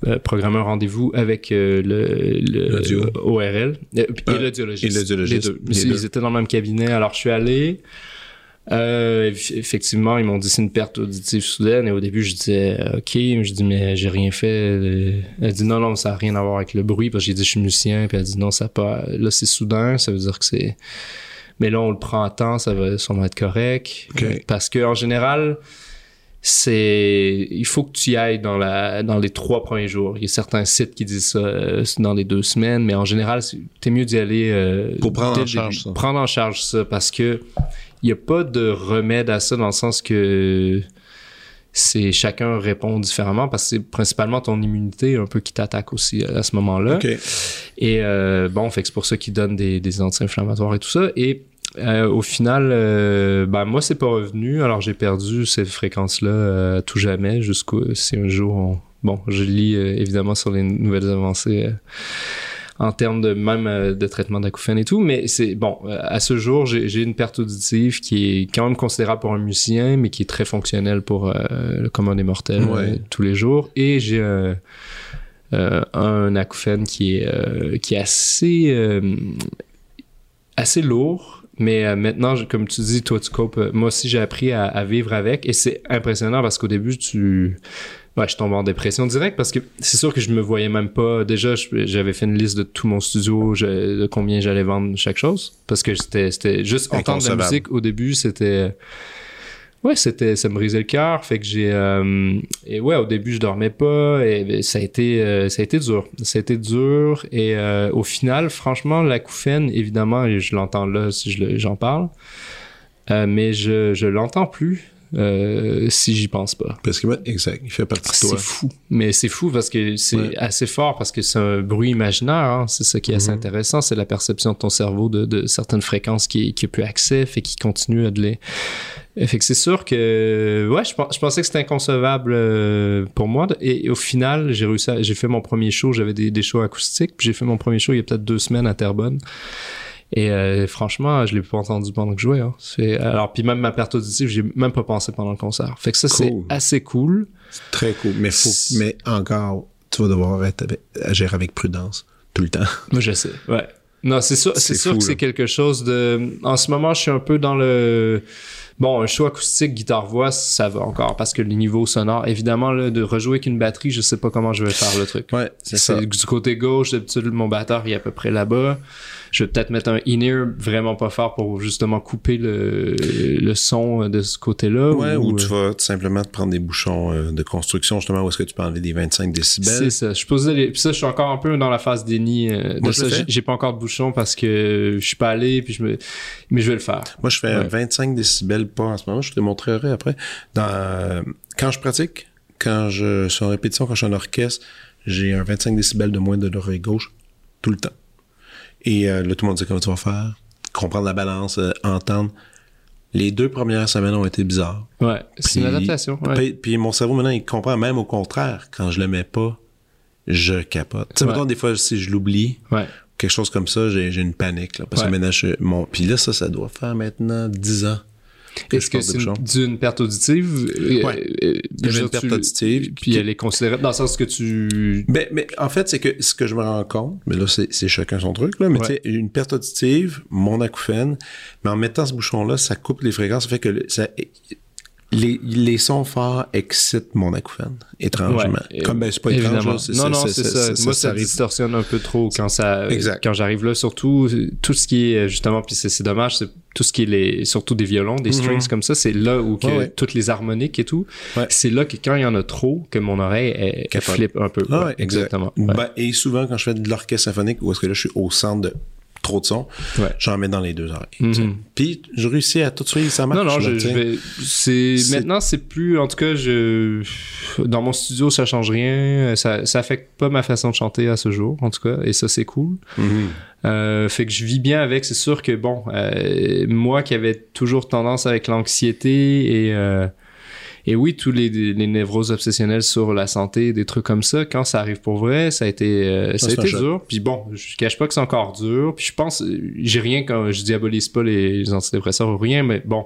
euh, programmé un rendez-vous avec euh, le, le. ORL euh, et Euh, l'audiologiste. et l'audiologiste. Les deux. Ils étaient dans le même cabinet. Alors, je suis allé. Euh, eff- effectivement, ils m'ont dit c'est une perte auditive soudaine. Et au début, je disais OK. Je dis mais j'ai rien fait. Elle dit non, non, ça n'a rien à voir avec le bruit. Parce que j'ai dit je suis musicien. Puis elle dit non, ça pas. Là, c'est soudain. Ça veut dire que c'est. Mais là, on le prend à temps, ça va sûrement être correct. Parce que en général, c'est il faut que tu y ailles dans la dans les trois premiers jours. Il y a certains sites qui disent ça euh, dans les deux semaines, mais en général, t'es mieux d'y aller euh, pour prendre en charge ça. Prendre en charge ça parce que il n'y a pas de remède à ça dans le sens que c'est chacun répond différemment parce que c'est principalement ton immunité un peu qui t'attaque aussi à ce moment-là. Et euh, bon, fait que c'est pour ça qu'ils donnent des, des anti-inflammatoires et tout ça. Et euh, au final, euh, ben moi c'est pas revenu, alors j'ai perdu cette fréquence-là euh, tout jamais jusqu'au si un jour bon, je lis évidemment sur les nouvelles avancées en termes de même de traitement d'acouphènes et tout, mais c'est bon à ce jour j'ai une perte auditive qui est quand même considérable pour un musicien, mais qui est très fonctionnelle pour le commun des mortels tous les jours, et j'ai un acouphène qui est qui est assez assez lourd mais euh, maintenant, comme tu dis, toi, tu copes. Euh, moi aussi, j'ai appris à, vivre avec. Et c'est impressionnant parce qu'au début, tu. Ouais, je tombe en dépression direct parce que c'est sûr que je me voyais même pas. Déjà, j'avais fait une liste de tout mon studio, de combien j'allais vendre chaque chose. Parce que c'était juste entendre la musique au début, c'était ouais, c'était, ça me brisait le cœur. Fait que j'ai, euh, et ouais, au début, je dormais pas et ça a été, euh, ça a été dur. Ça a été dur et euh, au final, franchement, l'acouphène, évidemment, je l'entends là si j'en parle, mais je, je l'entends plus. Si j'y pense pas. Parce que, exact, il fait partie de toi. C'est fou. Mais c'est fou parce que c'est assez fort parce que c'est un bruit imaginaire. Hein. C'est ça qui est assez mm-hmm. intéressant. C'est la perception de ton cerveau de, de certaines fréquences qui, qui a plus accès et qui continue à de les, fait que c'est sûr que ouais, je, je pensais que c'était inconcevable euh, pour moi. Et, au final, j'ai réussi, j'ai fait mon premier show. J'avais des, des shows acoustiques. Puis j'ai fait mon premier show il y a peut-être deux semaines à Terrebonne. Et euh, franchement, je l'ai pas entendu pendant que je jouais. Hein. alors puis même ma perte auditive, j'ai même pas pensé pendant le concert. Fait que ça c'est assez cool. Très cool. Mais faut, mais encore, tu vas devoir être agir avec prudence tout le temps. Moi je sais. Ouais. Non, c'est sûr, c'est sûr que c'est quelque chose de. En ce moment, je suis un peu dans le Bon, un show acoustique, guitare-voix, ça va encore parce que le niveau sonore, évidemment, là, de rejouer avec une batterie, je sais pas comment je vais faire le truc. Ouais, c'est ça. Du côté gauche, d'habitude, mon batteur il est à peu près là-bas. Je vais peut-être mettre un in-ear vraiment pas fort pour justement couper le, le son de ce côté-là. Ouais, ou, tu euh, vas simplement te prendre des bouchons euh, de construction, justement, où est-ce que tu peux enlever des 25 décibels. C'est ça. Je les... Puis ça, je suis encore un peu dans la phase déni euh, de ça. J'ai pas encore de bouchons parce que je suis pas allé, puis je me... mais je vais le faire. Moi, je fais 25 décibels pas en ce moment. Je te montrerai après. Dans, quand je pratique, quand je suis en répétition, quand je suis en orchestre, j'ai un 25 décibels de moins de l'oreille gauche tout le temps. Et euh, là, tout le monde dit comment tu vas faire? Comprendre la balance, euh, entendre. Les deux premières semaines ont été bizarres. Ouais, c'est une adaptation. Puis, mon cerveau, maintenant, il comprend même au contraire. Quand je le mets pas, je capote. Tu sais, des fois, si je l'oublie, quelque chose comme ça, j'ai une panique. Là, parce que maintenant, je, mon... Puis là, ça, ça doit faire maintenant 10 ans est-ce que c'est d'une perte auditive? Oui. Euh, il y une perte auditive. Puis elle est considérée dans le sens que tu... Ben, mais en fait, c'est que ce que je me rends compte, mais là, c'est chacun son truc, là, mais tu sais, une perte auditive, mon acouphène, mais en mettant ce bouchon-là, ça coupe les fréquences, ça fait que ça, les, les sons forts excitent mon acouphène, étrangement. Comme ben, c'est pas étrange. non, non, c'est ça. Moi, ça, distorsionne un peu trop quand ça, quand j'arrive là, surtout tout ce qui est justement, puis c'est dommage, c'est tout ce qui est les, surtout des violons, des mhm. strings comme ça, c'est là où que toutes les harmoniques et tout, c'est là que quand il y en a trop, que mon oreille elle, flippe un peu. Ah exactement. Ben, et souvent quand je fais de l'orchestre symphonique, où est-ce que là je suis au centre de trop de son, j'en mets dans les deux oreilles. Mhm. Puis je réussis à tout suivre, ça marche. Non, non, je, vais. C'est maintenant c'est plus. En tout cas, je dans mon studio ça change rien, ça ça affecte pas ma façon de chanter à ce jour, en tout cas, et ça c'est cool. Euh, fait que je vis bien avec. C'est sûr que bon, euh, moi qui avais toujours tendance avec l'anxiété et euh, et oui, tous les, les névroses obsessionnelles sur la santé, des trucs comme ça, quand ça arrive pour vrai, ça a été, euh, ça, a été dur. Puis bon, je cache pas que c'est encore dur. Puis je pense, j'ai rien quand je diabolise pas les, antidépresseurs ou rien, mais bon,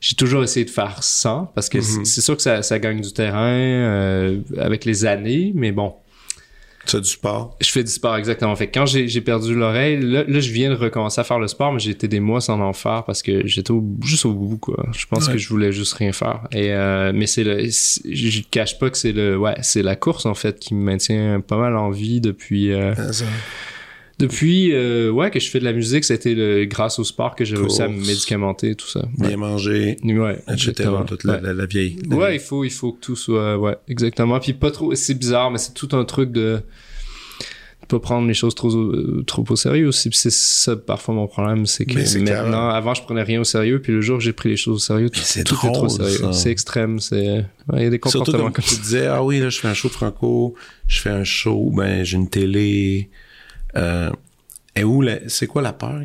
j'ai toujours essayé de faire ça parce que c'est mm-hmm. sûr que ça, ça, gagne du terrain euh, avec les années, mais bon, tu fais du sport? Je fais du sport, exactement. Fait quand j'ai perdu l'oreille, là, je viens de recommencer à faire le sport, mais j'ai été des mois sans en faire parce que j'étais juste au bout, quoi. Je pense que je voulais juste rien faire. Et, euh, mais c'est le, je cache pas que c'est le, ouais, c'est la course, en fait, qui me maintient pas mal en vie depuis, euh, Depuis, euh, ouais, que je fais de la musique, c'était le, grâce au sport que j'ai réussi à me médicamenter, tout ça. Bien manger, ouais, etc. Toute la, la, vieille. ouais, il faut, il faut que tout soit, ouais, exactement. Puis pas trop, c'est bizarre, mais c'est tout un truc de pas prendre les choses trop trop au sérieux aussi. C'est ça parfois mon problème c'est que maintenant avant je prenais rien au sérieux puis le jour où j'ai pris les choses au sérieux. Tout, est trop sérieux. c'est extrême c'est il y a des comportements comme, tu disais ah oui là je fais un show franco je fais un show ben j'ai une télé euh, et où c'est quoi la peur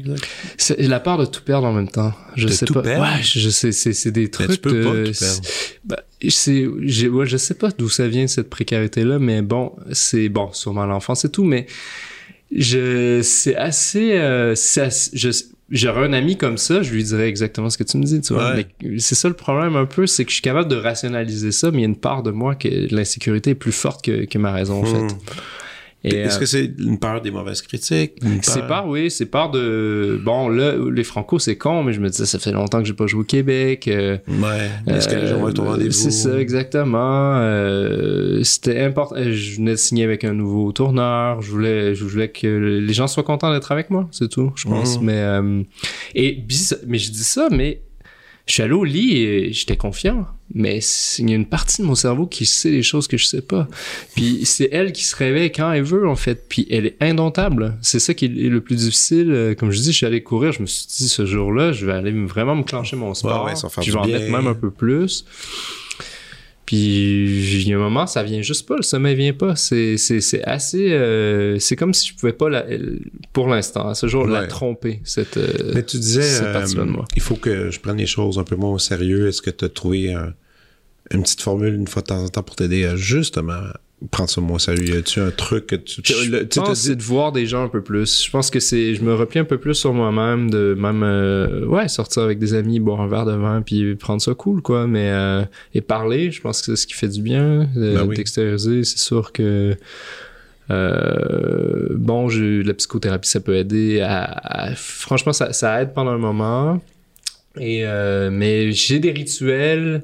C'est la peur de tout perdre en même temps. Je de sais tout pas. Perdre? Ouais, je sais, c'est des trucs. Mais tu peux pas tout perdre. Bah, c'est, ouais, je sais pas d'où ça vient cette précarité là, mais bon, c'est bon, sûrement l'enfance et tout, mais je, c'est assez, euh, assez je, j'aurais un ami comme ça, je lui dirais exactement ce que tu me dis, tu vois. Ouais. Mais c'est ça le problème un peu, c'est que je suis capable de rationaliser ça, mais il y a une part de moi que l'insécurité est plus forte que, que ma raison, en Hmm. fait. Est-ce euh, que c'est une peur des mauvaises critiques c'est peur- part, oui, c'est part de. Bon, là, les Franco, c'est con, mais je me disais, ça fait longtemps que j'ai pas joué au Québec. euh, Ouais. Est-ce que les gens vont être au euh, rendez-vous? C'est ça, exactement. Euh, C'était important. Je venais de signer avec un nouveau tourneur. Je voulais, je voulais que les gens soient contents d'être avec moi, c'est tout, je pense. Mhm. Mais euh, et mais je dis ça, mais je suis allé au lit et j'étais confiant. Mais il y a une partie de mon cerveau qui sait les choses que je sais pas. Puis c'est elle qui se réveille quand elle veut, en fait. Puis elle est indomptable. C'est ça qui est le plus difficile. Euh, Comme je dis, je suis allé courir. Je me suis dit, ce jour-là, je vais aller vraiment me clencher mon sport. ouais, ça va faire Puis je vais en mettre même un peu plus. Puis il y a un moment, ça vient juste pas, le sommeil vient pas. C'est c'est c'est assez, euh, c'est comme si je pouvais pas la, pour l'instant, à ce jour, la tromper cette. euh, Mais tu disais, euh, il faut que je prenne les choses un peu moins au sérieux. Est-ce que tu as trouvé un- une petite formule une fois de temps en temps pour t'aider à justement prendre ça moins sérieux? Y a-tu un truc que tu... Je pense c'est de voir des gens un peu plus. Je pense que c'est, je me replie un peu plus sur moi-même, de même, euh, ouais, sortir avec des amis, boire un verre de vin, puis prendre ça cool, quoi. Mais euh, et parler, je pense que c'est ce qui fait du bien, Ben oui. d'extérioriser. C'est sûr que euh, bon, la psychothérapie, ça peut aider. À, à- franchement, ça, ça aide pendant un moment. Et euh, mais j'ai des rituels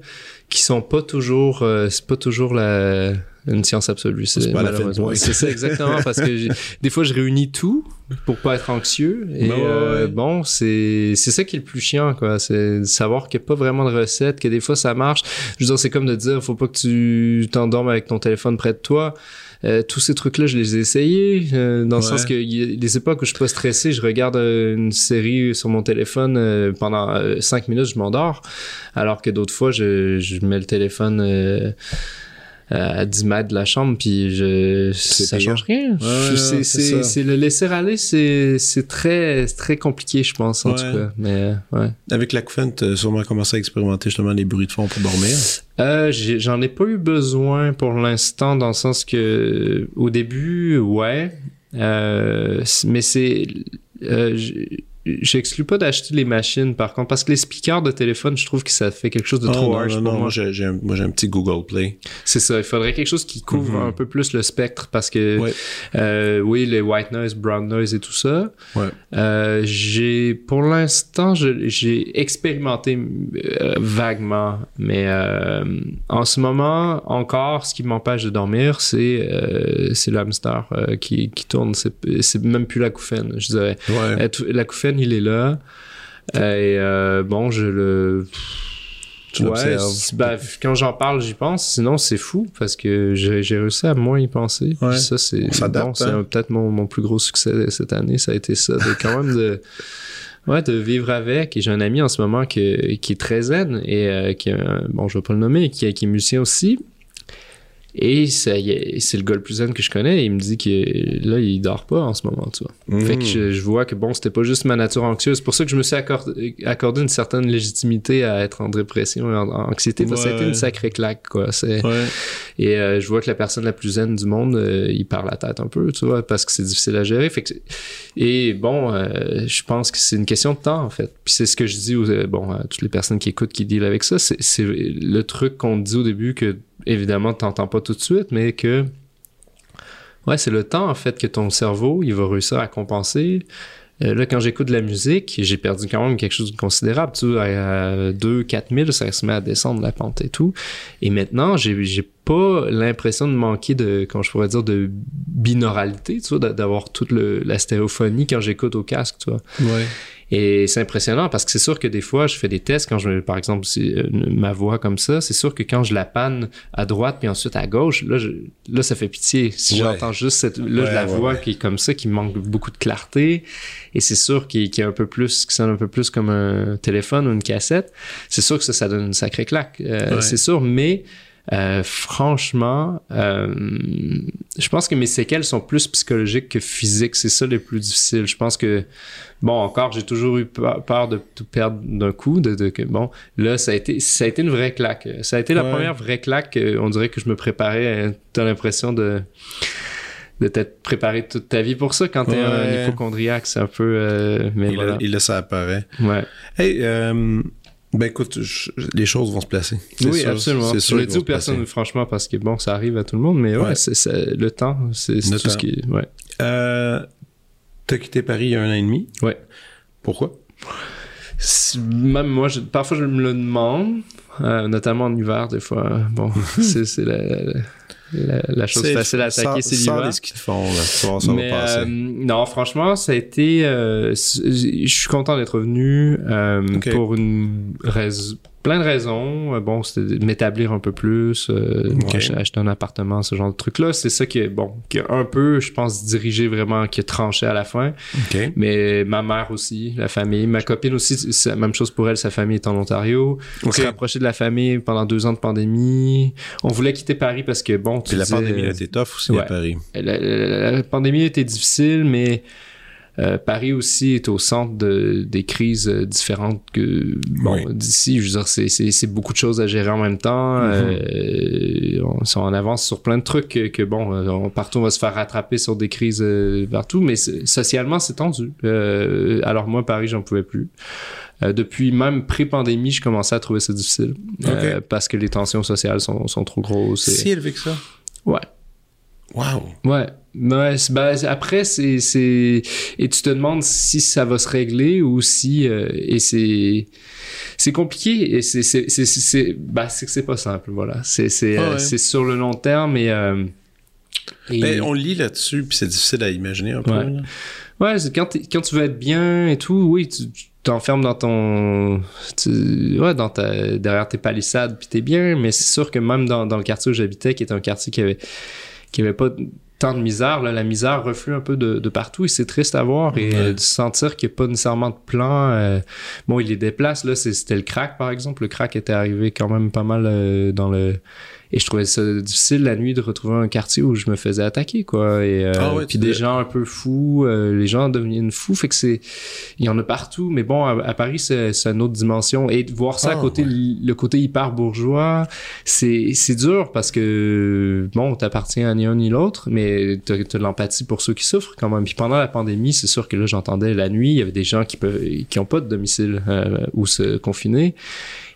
qui sont pas toujours, euh, c'est pas toujours la une science absolue. C'est pas la. C'est ça exactement *laughs* parce que des fois je réunis tout pour pas être anxieux et ouais, euh, bon c'est c'est ça qui est le plus chiant quoi. C'est de savoir qu'il n'y a pas vraiment de recette, que des fois ça marche. Je veux dire c'est comme de dire faut pas que tu t'endormes avec ton téléphone près de toi. Euh, tous ces trucs-là, je les ai essayés, euh, dans le Ouais. sens que y a des époques où je suis pas stressé, je regarde euh, une série sur mon téléphone euh, pendant euh, cinq minutes, je m'endors, alors que d'autres fois, je, je mets le téléphone euh, à 10 mètres de la chambre, puis je, ça payant. change rien. Ouais, c'est, le laisser aller, c'est, c'est très, très compliqué, je pense, en Ouais. tout cas. Mais, ouais. Avec l'acouphène, tu as sûrement commencé à expérimenter justement les bruits de fond pour dormir. Euh, j'en ai pas eu besoin pour l'instant, dans le sens que au début, ouais. Euh, mais c'est. euh, J'exclus pas d'acheter les machines, par contre, parce que les speakers de téléphone, je trouve que ça fait quelque chose de trop non, harsh non, pour non, moi. j'ai un, moi, j'ai un petit Google Play. C'est ça, il faudrait quelque chose qui couvre Mhm. un peu plus le spectre, parce que, Ouais. euh, oui, les white noise, brown noise et tout ça. Ouais. Euh, j'ai, pour l'instant, j'ai expérimenté euh, vaguement, mais en ce moment, encore, ce qui m'empêche de dormir, c'est c'est le hamster euh, qui, qui tourne. C'est même plus l'acouphène, je dirais. Ouais. Tout- L'acouphène, il est là. Et euh, bon, je le. Tu c'est- ben, quand j'en parle, j'y pense. Sinon, c'est fou parce que j'ai réussi à moins y penser. Puis Ouais. ça, c'est bon, c'est hein. peut-être mon, mon plus gros succès cette année. Ça a été ça, de quand même de. *laughs* Ouais, de vivre avec. Et j'ai un ami en ce moment qui, qui est très zen et euh, qui, bon, je vais pas le nommer, qui, qui est musicien aussi. Et c'est le gars le plus zen que je connais. Et il me dit que là, il dort pas en ce moment, tu vois. Fait que je, je vois que bon, c'était pas juste ma nature anxieuse. C'est pour ça que je me suis accordé, accordé une certaine légitimité à être en dépression et en, en anxiété. que ça a été Ouais. une sacrée claque, quoi. Ouais. et euh, je vois que la personne la plus zen du monde, euh, il perd la tête un peu, tu vois, parce que c'est difficile à gérer. Fait que, et bon, euh, je pense que c'est une question de temps, en fait. Puis c'est ce que je dis aux, bon, à toutes les personnes qui écoutent, qui deal avec ça. C'est, c'est le truc qu'on dit au début que, évidemment, t'entends pas tout de suite, mais que, ouais, c'est le temps, en fait, que ton cerveau, il va réussir à compenser. Euh, là, quand j'écoute de la musique, j'ai perdu quand même quelque chose de considérable. Tu sais, à 2 4 000, ça se met à descendre la pente et tout. Et maintenant, j'ai, j'ai pas l'impression de manquer de, comment je pourrais dire, de binauralité, tu vois, d'avoir toute la stéréophonie quand j'écoute au casque, tu vois. Et c'est impressionnant parce que c'est sûr que des fois, je fais des tests quand je, par exemple, euh, ma voix comme ça, c'est sûr que quand je la panne à droite puis ensuite à gauche, là, je, là ça fait pitié. Si j'entends juste cette, là, la voix qui est comme ça, qui manque beaucoup de clarté, et c'est sûr qu'il est un peu plus, qui sonne un peu plus comme un téléphone ou une cassette, c'est sûr que ça, ça donne une sacrée claque. Euh, c'est sûr, mais euh, franchement, euh, je pense que mes séquelles sont plus psychologiques que physiques. C'est ça le plus difficile. Je pense que, bon, encore, j'ai toujours eu peur, de tout perdre d'un coup. De, de, bon, là, ça a, été, ça a été une vraie claque. Ça a été la première vraie claque. On dirait que je me préparais. T'as l'impression de de t'être préparé toute ta vie pour ça quand t'es un hypochondriaque c'est un peu euh, mais il, voilà. il ça apparaît ouais hey euh, ben écoute, les choses vont se placer. Oui, absolument. Je le dis aux personnes, franchement, parce que bon, ça arrive à tout le monde, mais ouais, le temps, c'est tout ce qui. Ouais. Euh, T'as quitté Paris il y a un an et demi. Ouais. Pourquoi? Même moi, je, parfois je me le demande, euh, notamment en hiver, des fois. Bon, *laughs* c'est la, la, chose facile à attaquer, c'est les skis de fond, là. Ça, Mais, euh, non, franchement, ça a été... Euh, je suis content d'être revenu euh, pour une raison plein de raisons. Euh, bon, c'était de m'établir un peu plus, euh, acheter un appartement, ce genre de truc-là. C'est ça qui est, bon, qui a un peu, je pense, dirigé vraiment, qui a tranché à la fin. Mais ma mère aussi, la famille. Ma copine aussi, c'est la même chose pour elle, sa famille est en Ontario. On s'est rapproché de la famille pendant deux ans de pandémie. On voulait quitter Paris parce que, bon, tu Puis la pandémie a été tough aussi à Paris. la pandémie a été difficile, mais euh, Paris aussi est au centre de, des crises euh, différentes que bon d'ici. Je veux dire, c'est beaucoup de choses à gérer en même temps. Mm-hmm. euh, on, en avance sur plein de trucs que, bon, euh, on, partout on va se faire rattraper sur des crises partout, mais socialement c'est tendu. alors moi Paris j'en pouvais plus. depuis même pré-pandémie, je commençais à trouver ça difficile parce que les tensions sociales sont, sont trop grosses. Si élevé que ça. Ouais. Wow. Ouais. Ben, après, c'est, Et tu te demandes si ça va se régler ou si. Euh, et c'est. C'est compliqué et c'est. C'est, c'est, c'est, ben, que c'est pas simple, voilà. C'est, c'est, ah euh, c'est sur le long terme et. Euh, ben, on lit là-dessus, puis c'est difficile à imaginer un peu. Ouais, quand, quand tu veux être bien et tout, oui, tu t'enfermes dans ton ouais dans ta derrière tes palissades puis t'es bien mais c'est sûr que même dans, dans le quartier où j'habitais qui est un quartier qui avait qui avait pas tant de misère. Là, la misère reflue un peu de, de partout et c'est triste à voir et de sentir qu'il n'y a pas nécessairement de plan. Euh, bon, il les déplace. Là, c'était le crack, par exemple. Le crack était arrivé quand même pas mal euh, dans le et je trouvais ça difficile la nuit de retrouver un quartier où je me faisais attaquer quoi. Et euh, ah puis des gens un peu fous euh, les gens deviennent fous fait que c'est il y en a partout. Mais bon à, Paris c'est une autre dimension. Et de voir ça à ah, côté le côté hyper bourgeois c'est c'est dur parce que bon t'appartiens à ni un ni l'autre mais t'as as de l'empathie pour ceux qui souffrent quand même. Puis pendant la pandémie c'est sûr que là j'entendais la nuit il y avait des gens qui peuvent qui ont pas de domicile euh, où se confiner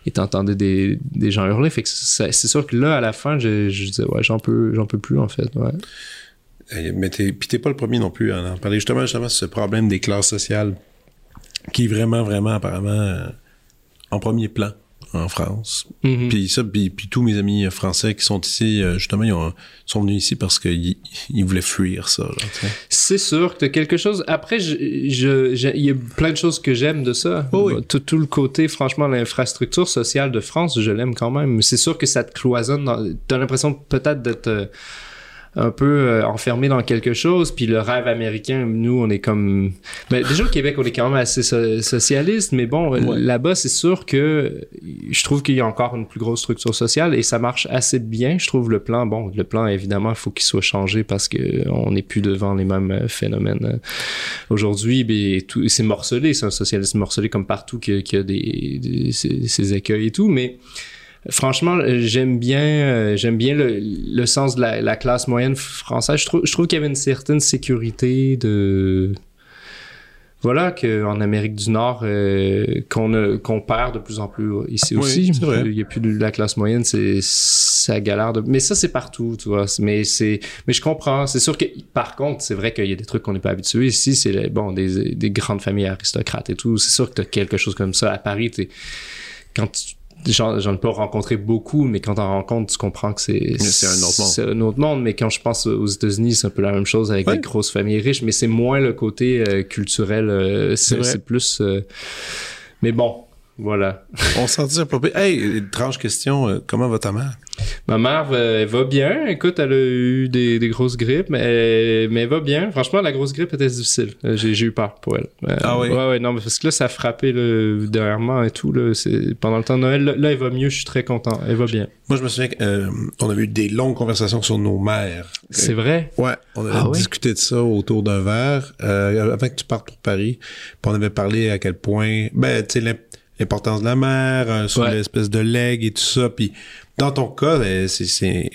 et t'entendais des, des gens hurler. C'est sûr que là, à la fin, je, disais, ouais, j'en peux, j'en peux plus, en fait, ouais. Mais t'es, puis t'es pas le premier non plus à en parler. Justement, justement, ce problème des classes sociales qui est vraiment, vraiment, apparemment, euh, en premier plan en France. Mm-hmm. Puis ça, puis, tous mes amis français qui sont ici, euh, justement, ils sont venus ici parce qu'ils ils voulaient fuir ça. C'est sûr que t'as quelque chose. Après, il je, je, y a plein de choses que j'aime de ça. Oh oui. tout, tout, le côté, franchement, l'infrastructure sociale de France, je l'aime quand même. C'est sûr que ça te cloisonne. T'as l'impression peut-être d'être euh, un peu euh, enfermé dans quelque chose. Puis le rêve américain, nous, on est comme... Ben, déjà au Québec, on est quand même assez socialiste, mais bon, là-bas, c'est sûr que je trouve qu'il y a encore une plus grosse structure sociale et ça marche assez bien. Je trouve le plan, bon, le plan, évidemment, il faut qu'il soit changé parce que on n'est plus devant les mêmes euh, phénomènes. Euh, aujourd'hui, ben, c'est morcelé, c'est un socialisme morcelé comme partout qui a, a des, des ses écueils et tout, mais franchement, j'aime bien, euh, j'aime bien le, sens de la, classe moyenne française. Je trouve, je trouve qu'il y avait une certaine sécurité de voilà qu'en Amérique du Nord euh, qu'on perd de plus en plus ici aussi. il y a plus de la classe moyenne c'est ça galère de mais ça c'est partout tu vois. Mais c'est mais je comprends. C'est sûr que par contre c'est vrai qu'il y a des trucs qu'on n'est pas habitué. Ici c'est bon des, des grandes familles aristocrates et tout. C'est sûr que tu as quelque chose comme ça à Paris t'es quand tu j'en ai pas rencontré beaucoup, mais quand on rencontre, tu comprends que c'est c'est un autre monde. C'est un autre monde. Mais quand je pense aux États-Unis, c'est un peu la même chose avec des grosses familles riches, mais c'est moins le côté euh, culturel. Euh, c'est plus. Euh, mais bon, voilà. On s'en dit pas Hey, étrange question. comment va ta mère? Ma mère, elle va bien. Écoute, elle a eu des, des grosses grippes, mais, mais elle va bien. Franchement, la grosse grippe était difficile. Euh, j'ai, eu peur pour elle. Euh, ah oui? Ouais, ouais, non, parce que là, ça a frappé là, dernièrement et tout. Là, pendant le temps de Noël, là, elle va mieux. Je suis très content. Elle va bien. Moi, je me souviens qu'on euh, avait eu des longues conversations sur nos mères. C'est vrai? Ouais, on avait ah discuté de ça autour d'un verre avant que tu partes pour Paris. Puis on avait parlé à quel point, ben, tu sais, l'importance de la mère, sur l'espèce de leg et tout ça. Puis dans ton cas, ben, c'est,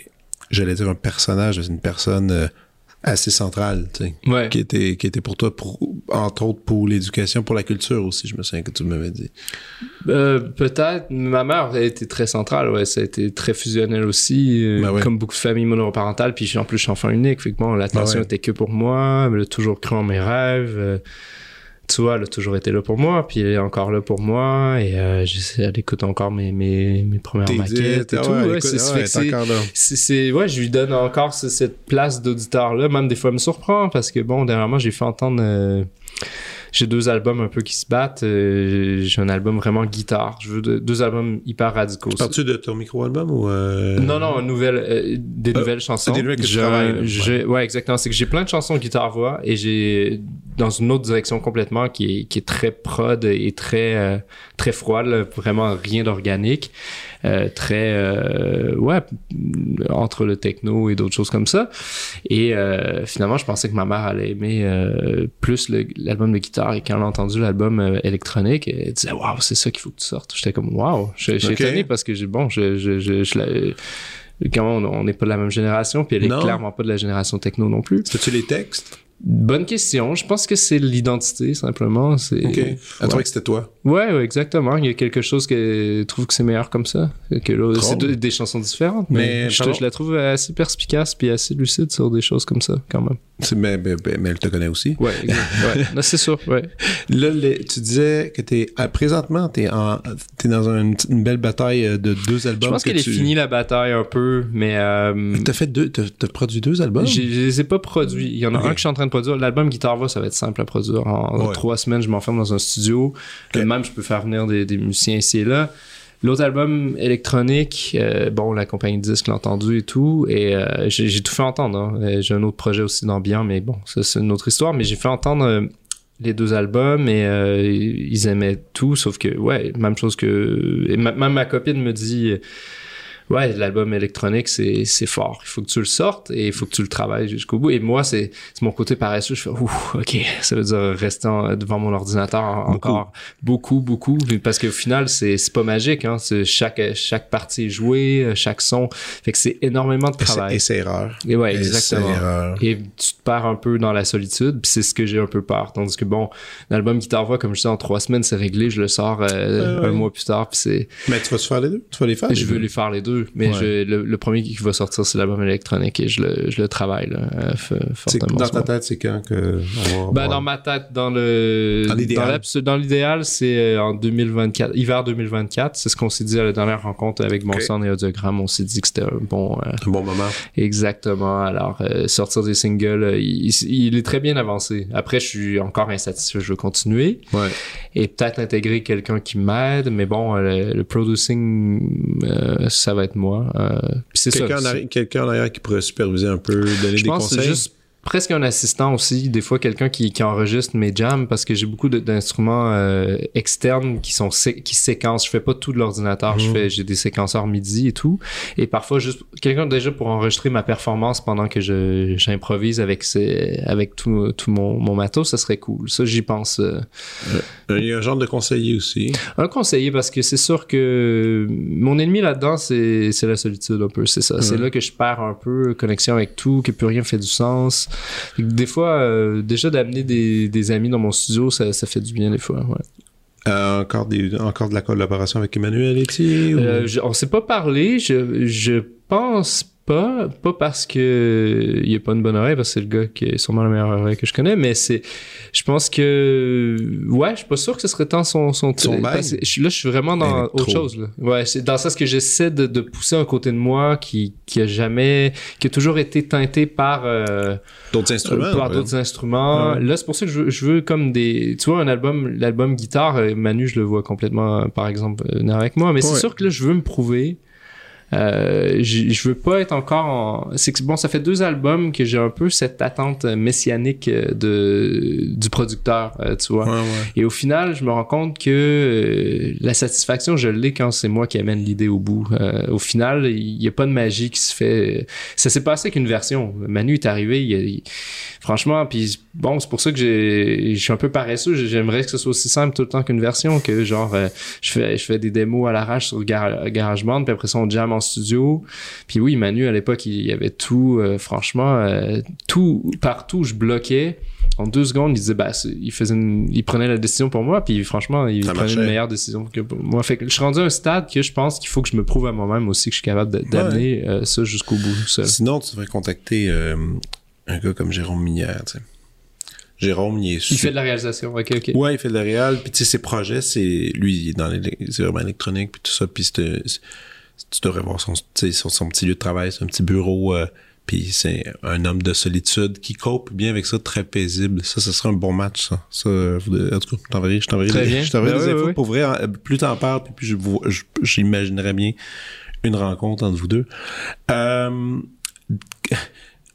j'allais dire un personnage, c'est une personne euh, assez centrale, tu sais, qui était qui était pour toi, pour, entre autres pour l'éducation, pour la culture aussi. Je me souviens que tu m'avais dit. Euh, peut-être. Ma mère a été très centrale, ouais, ça a été très fusionnel aussi, euh, ben comme beaucoup de familles monoparentales. Puis en plus, je suis enfant unique, fait que bon, l'attention ben était que pour moi. Elle a toujours cru en mes rêves vois, elle a toujours été là pour moi, puis elle est encore là pour moi, et euh, elle écoute encore mes, mes, mes premières maquettes et ah tout. Ouais, c'est, ouais, je lui donne encore cette place d'auditeur-là. Même des fois, elle me surprend, parce que bon, dernièrement, j'ai fait entendre... Euh, j'ai deux albums un peu qui se battent. Euh, j'ai un album vraiment guitare. Je veux deux, albums hyper radicaux. Parles-tu de ton micro-album ou euh... Non, non, nouvelle, euh, des nouvelles chansons. Des nouvelles que je, travailles. ouais. ouais. exactement. C'est que j'ai plein de chansons guitare-voix et j'ai dans une autre direction complètement qui est, qui est très prod et très très froide, vraiment rien d'organique. Euh, très euh, ouais entre le techno et d'autres choses comme ça et euh, finalement je pensais que ma mère allait aimer plus l'album de guitare et quand elle a entendu l'album électronique elle disait waouh c'est ça qu'il faut que tu sortes j'étais comme waouh j'ai okay. étonné parce que j'ai bon je, je, je, je quand on n'est pas de la même génération, puis elle est clairement pas de la génération techno non plus. C'est-tu les textes? Bonne question. Je pense que c'est l'identité, simplement. C'est... OK. Elle trouvait que c'était toi. Ouais, ouais, exactement. Il y a quelque chose que trouve que c'est meilleur comme ça. Que c'est des chansons différentes. Mais, je, je, la trouve assez perspicace puis assez lucide sur des choses comme ça, quand même. Mais, mais, mais, elle te connaît aussi. Ouais, ouais. *laughs* c'est sûr, ouais. Là, tu disais que t'es, à, présentement, t'es, en, t'es dans une, belle bataille euh, de deux albums. Je pense qu'elle est finie, la bataille, un peu, mais... Euh, t'as fait deux, t'as, produit deux albums? Je les ai pas produits. Il y en a un que je suis en train de produire. L'album Guitar Voix, ça va être simple à produire. En trois semaines, je m'enferme dans un studio. Même, je peux faire venir des, des musiciens ici et là. L'autre album électronique, euh, bon, la compagnie de disques l'a entendu et tout, et euh, j'ai tout fait entendre. Hein. Euh, j'ai un autre projet aussi d'ambiance, mais bon, ça c'est une autre histoire. Mais j'ai fait entendre les deux albums et ils aimaient tout, sauf que, ouais, même chose que... même ma copine me dit ouais, l'album électronique, c'est, c'est fort. Il faut que tu le sortes et il faut que tu le travailles jusqu'au bout. Et moi, c'est, c'est mon côté paresseux. Je fais, ouf, OK, *laughs* ça veut dire rester devant mon ordinateur encore beaucoup, beaucoup. Parce qu'au final, c'est, c'est pas magique. Hein? C'est chaque, chaque partie est jouée, chaque son. Fait que c'est énormément de travail. Et c'est erreur. Et ouais, exactement. Et tu te perds un peu dans la solitude. Puis c'est ce que j'ai un peu peur. Tandis que bon, l'album Guitar Voix, comme je dis, en trois semaines, c'est réglé. Je le sors euh, un mois plus tard. Puis c'est... Mais tu vas se faire les deux? Tu vas les faire? Je veux les faire les deux mais le, premier qui va sortir, c'est l'album électronique et je le, je le travaille là, euh, fortement. Dans ta tête, c'est quand que. ben, dans ma tête, dans le. Dans l'idéal, c'est euh, en 2024, hiver 2024. C'est ce qu'on s'est dit à la dernière rencontre avec mon son et Audiogramme. On s'est dit que c'était un bon. Euh, un bon moment. Exactement. Alors, sortir des singles, il, est très bien avancé. Après, je suis encore insatisfait. Je veux continuer. Ouais. Et peut-être intégrer quelqu'un qui m'aide. Mais bon, le, producing, ça va être moi. Euh, c'est quelqu'un en arrière qui pourrait superviser un peu, donner des conseils? Juste presque un assistant aussi, des fois quelqu'un qui, qui enregistre mes jams parce que j'ai beaucoup d'instruments euh, externes qui sont qui séquencent. Je fais pas tout de l'ordinateur, je mhm. fais j'ai des séquenceurs MIDI et tout. Et parfois juste quelqu'un déjà pour enregistrer ma performance pendant que je j'improvise avec avec tout, tout mon, mon matos, ça serait cool. Ça j'y pense. Euh. Il y a un genre de conseiller aussi. Un conseiller parce que c'est sûr que mon ennemi là-dedans c'est la solitude un peu, c'est ça. C'est là que je perds un peu connexion avec tout, que plus rien fait du sens Des fois, euh, déjà d'amener des, des, amis dans mon studio, ça, ça fait du bien des fois. Ouais. Euh, encore, des, encore de la collaboration avec Emmanuel Etier? Ou... Euh, je, on s'est pas parlé. Je, je pense pas, pas parce que il a pas une bonne oreille, parce que c'est le gars qui est sûrement la meilleure oreille que je connais, mais c'est, je pense que, ouais, je suis pas sûr que ce serait tant son, son, son parce je, là, je suis vraiment dans autre chose, là. Ouais, c'est dans ça ce que j'essaie de, de pousser un côté de moi qui, qui a jamais, qui a toujours été teinté par, euh, D'autres instruments? par ouais. d'autres instruments. Ouais. Là, c'est pour ça que je veux, je veux comme des, tu vois, un album, l'album guitare, euh, Manu, je le vois complètement, par exemple, euh, avec moi, mais c'est sûr que là, je veux me prouver. Euh, je veux pas être encore en... C'est que bon, ça fait deux albums que j'ai un peu cette attente messianique euh, de du producteur, euh, tu vois. Ouais, ouais. Et au final, je me rends compte que euh, la satisfaction, je l'ai quand c'est moi qui amène l'idée au bout. Euh, au final, il y a pas de magie qui se fait. Ça s'est passé avec une version. Manu est arrivé, il, il- franchement, puis bon, c'est pour ça que j'ai, je suis un peu paresseux. J'aimerais que ce soit aussi simple tout le temps qu'une version, que genre, je fais, je fais des démos à l'arrache sur Gar- GarageBand, puis après ça, on jam en studio. Puis oui, Manu, à l'époque, il y avait tout, euh, franchement, euh, tout, partout, je bloquais. En deux secondes, il disait, bah, il faisait une- il prenait la décision pour moi, puis franchement, il Ça prenait marchait. une meilleure décision que pour moi. Fait que je suis rendu à un stade que je pense qu'il faut que je me prouve à moi-même aussi que je suis capable d'amener euh, ça jusqu'au bout seul. Sinon, tu devrais contacter euh, un gars comme Jérôme Minière, tu sais. Jérôme, il est Il super- fait de la réalisation, ok, ok. Ouais, il fait de la réal, puis tu sais, ses projets, c'est... Lui, il est dans l'élec- c'est vraiment électronique, puis tout ça, puis c'est- tu devrais voir son, son, son petit lieu de travail, un petit bureau, euh, puis c'est un homme de solitude qui cope bien avec ça, très paisible. Ça, ce serait un bon match, ça. ça vous devez- en tout cas, je t'enverrai, je t'enverrai des, bien. je t'enverrai Ben des infos. Pour vrai, plus t'en parles, puis plus j'imaginerais bien une rencontre entre vous deux. Euh,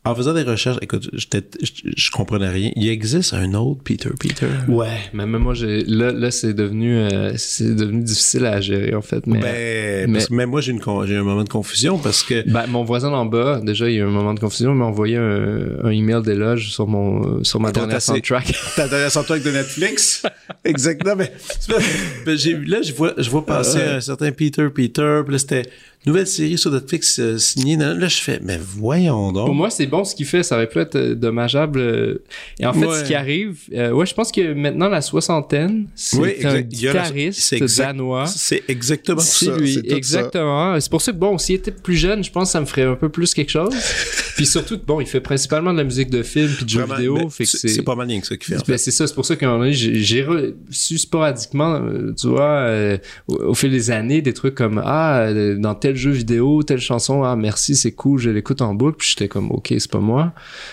en faisant des recherches, écoute, j'étais- je, je comprenais rien. Il existe un autre Peter Peter. Ouais, mais même moi, j'ai, là, là, c'est devenu, euh, c'est devenu difficile à gérer, en fait. Mais, ben, mais- parce que même moi, j'ai, une con- j'ai un moment de confusion parce que. Ben, mon voisin d'en bas, déjà, il y a eu un moment de confusion, il m'a envoyé un, un email d'éloge sur mon, sur ma Attends, dernière t'as- soundtrack. Intéressant toi avec de Netflix? *laughs* Exactement. Mais, ben, j'ai, là, je vois, je vois passer un certain Peter Peter. Puis là, c'était nouvelle série sur Netflix euh, signée. Là, je fais, mais voyons donc. Pour moi, c'est bon ce qu'il fait. Ça aurait pu être euh, dommageable. euh. Et en fait, Ouais. ce qui arrive, euh, ouais, je pense que maintenant la soixantaine, c'est Oui, un guitariste c'est exact- danois. C'est exactement ça. lui, exactement. C'est pour ça que bon, s'il était plus jeune, je pense que ça me ferait un peu plus quelque chose. *laughs* puis surtout bon, il fait principalement de la musique de film puis de jeux Vraiment, vidéo, c'est, pas mal rien que ça qu'il fait. En Ben, fait. c'est ça, c'est pour ça qu'à un moment donné, j'ai reçu sporadiquement, tu vois, au, au fil des années, des trucs comme Ah, dans tel jeu vidéo, telle chanson, ah merci, c'est cool, je l'écoute en boucle, puis j'étais comme OK, c'est pas moi.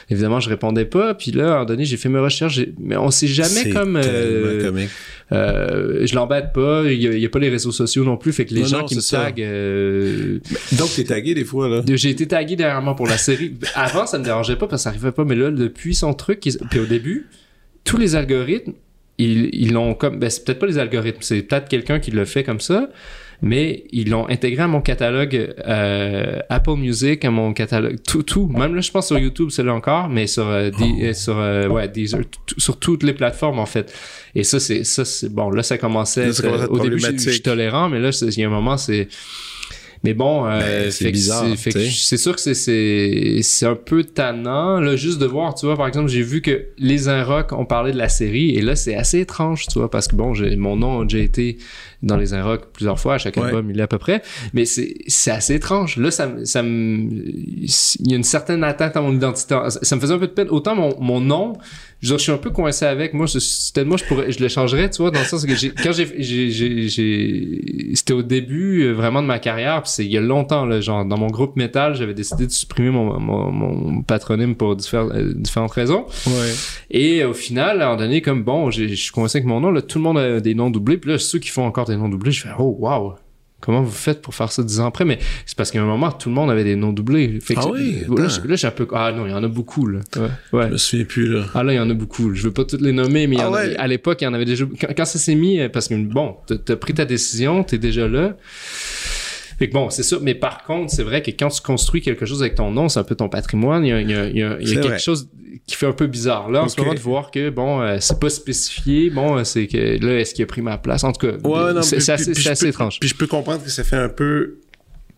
Évidemment, je répondais pas, puis là, à un moment donné, j'ai fait mes recherches, mais on sait jamais comme euh, euh, je l'embête pas, il y, a- il y a pas les réseaux sociaux non plus, fait que les Non, gens non, qui me ça. taguent euh, Donc, t'es tagué des fois, là. j'ai été tagué dernièrement pour la série. Avant, ça me dérangeait pas parce que ça arrivait pas, mais là, depuis son truc, ils- puis au début, tous les algorithmes, ils ils l'ont comme, ben c'est peut-être pas les algorithmes, c'est peut-être quelqu'un qui le fait comme ça, mais ils l'ont intégré à mon catalogue euh, Apple Music, à mon catalogue, tout, tout. Même là, je pense sur YouTube, c'est là encore, mais sur, euh, Di- euh, sur, euh, ouais, Deezer, sur toutes les plateformes en fait. Et ça, c'est, ça, c'est bon. Là, ça commençait. Là, ça au début, je suis tolérant, mais là, il y a un moment, c'est mais bon, euh, Ben, c'est bizarre, c'est- sûr que c'est un peu tannant là juste de voir, tu vois par exemple, j'ai vu que les Inrocks ont parlé de la série et là c'est assez étrange, tu vois parce que bon, j'ai mon nom a déjà été dans les Inrocks plusieurs fois à chaque Ouais. album, il est à peu près, mais c'est c'est assez étrange. Là ça ça me il y a une certaine atteinte à mon identité. Ça me faisait un peu de peine autant mon mon nom je, suis un peu coincé avec moi. C'était moi, je pourrais, je le changerais, tu vois, dans le sens que quand j'ai, j'ai, j'ai, j'ai- c'était au début euh, vraiment de ma carrière, puis c'est il y a longtemps, là, genre dans mon groupe métal, j'avais décidé de supprimer mon, mon, mon patronyme pour différentes, euh, différentes raisons. Ouais. Et au final, à un moment donné, comme bon, je suis coincé avec mon nom, là, tout le monde a des noms doublés, puis là, ceux qui font encore des noms doublés, je fais oh wow. Comment vous faites pour faire ça dix ans après? Mais c'est parce qu'à un moment, tout le monde avait des noms doublés. Fait que Ah oui? Là, là, j'ai un peu... Ah non, il y en a beaucoup, là. Ouais. ouais. Je me souviens plus, là. Ah là, il y en a beaucoup. Je veux pas toutes les nommer, mais il y Ah en à l'époque, il y en avait déjà. Quand, quand ça s'est mis, euh, parce que bon, t'as pris ta décision, t'es déjà là. Fait que bon, c'est ça. Mais par contre, c'est vrai que quand tu construis quelque chose avec ton nom, c'est un peu ton patrimoine. Il y a, il y a- il y a- il y a quelque vrai. chose qui fait un peu bizarre. Là, en ce Ok. moment, de voir que bon, euh, c'est pas spécifié. Bon, euh, c'est que là, est-ce qu'il a pris ma place? En tout cas, Ouais, non, c'est assez, puis- assez peux- étrange. Puis je peux comprendre que ça fait un peu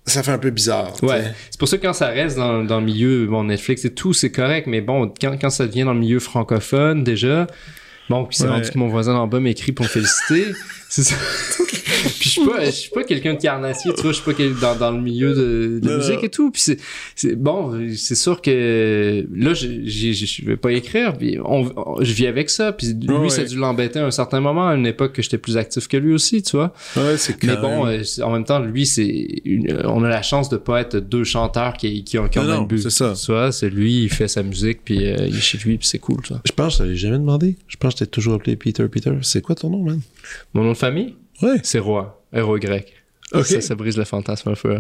ça fait un peu bizarre. Ouais. C'est pour ça que quand ça reste dans, dans le milieu, bon, Netflix et tout, c'est correct, mais bon, quand, quand ça devient dans le milieu francophone, déjà, bon, puis c'est rendu que mon voisin en bas m'écrit pour me féliciter. *laughs* c'est ça. *laughs* puis je suis pas, je suis pas quelqu'un de carnassier, tu vois, je suis pas dans, dans le milieu de, de la musique et tout. Puis c'est, c'est bon, c'est sûr que là, je, je vais pas écrire, puis on, je vis avec ça. Puis lui, ça a dû l'embêter à un certain moment, à une époque que j'étais plus actif que lui aussi, tu vois. Ouais, c'est Mais bon, euh, en même temps, lui, c'est, on a la chance de pas être deux chanteurs qui, qui ont, qui ont même but. C'est ça. Tu vois, c'est lui, il fait sa musique, puis euh, il est chez lui, puis c'est cool, tu vois. Je pense, je t'avais jamais demandé. Je pense que t'es toujours appelé Peter Peter. C'est quoi ton nom, man? Mon nom de famille? Ouais. C'est Roi. R-O-Y. Ça, ça brise le fantasme un peu.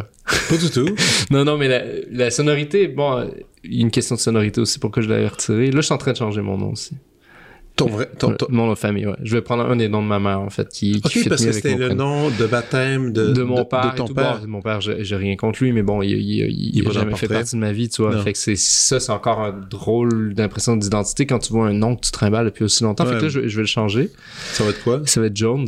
Pas du tout. *laughs* non, non, mais la, la sonorité, bon, il y a une question de sonorité aussi, pourquoi je l'avais retiré. Là, je suis en train de changer mon nom aussi. Ton vrai, ton, ton... Mon nom de famille, ouais. Je vais prendre un des noms de ma mère, en fait, qui, qui Ok, parce que c'était le nom de baptême de, de mon de, père. de ton tout. père. Bon, mon père, j'ai rien contre lui, mais bon, il, il, il, il a jamais fait partie de ma vie, tu vois. Non. Fait que c'est, ça, c'est encore un drôle d'impression d'identité quand tu vois un nom que tu trimbales depuis aussi longtemps. Ouais. Fait que là, je, je vais le changer. Ça va être quoi? Ça va être Jones.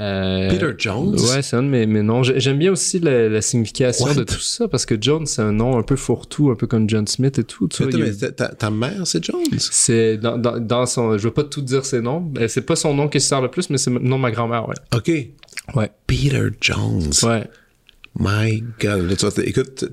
Euh, Peter Jones? Ouais, c'est un de mes, mes noms. J'ai- J'aime bien aussi la, la signification What? de tout ça parce que Jones, c'est un nom un peu fourre-tout, un peu comme John Smith et tout. Tu vois, il ta, mère, c'est Jones? c'est dans, dans, dans son. Je veux pas tout dire ses noms. Euh, C'est pas son nom qui se sert le plus, mais c'est le nom de ma grand-mère, ouais. OK. Ouais. Peter Jones. Ouais. My God. Écoute,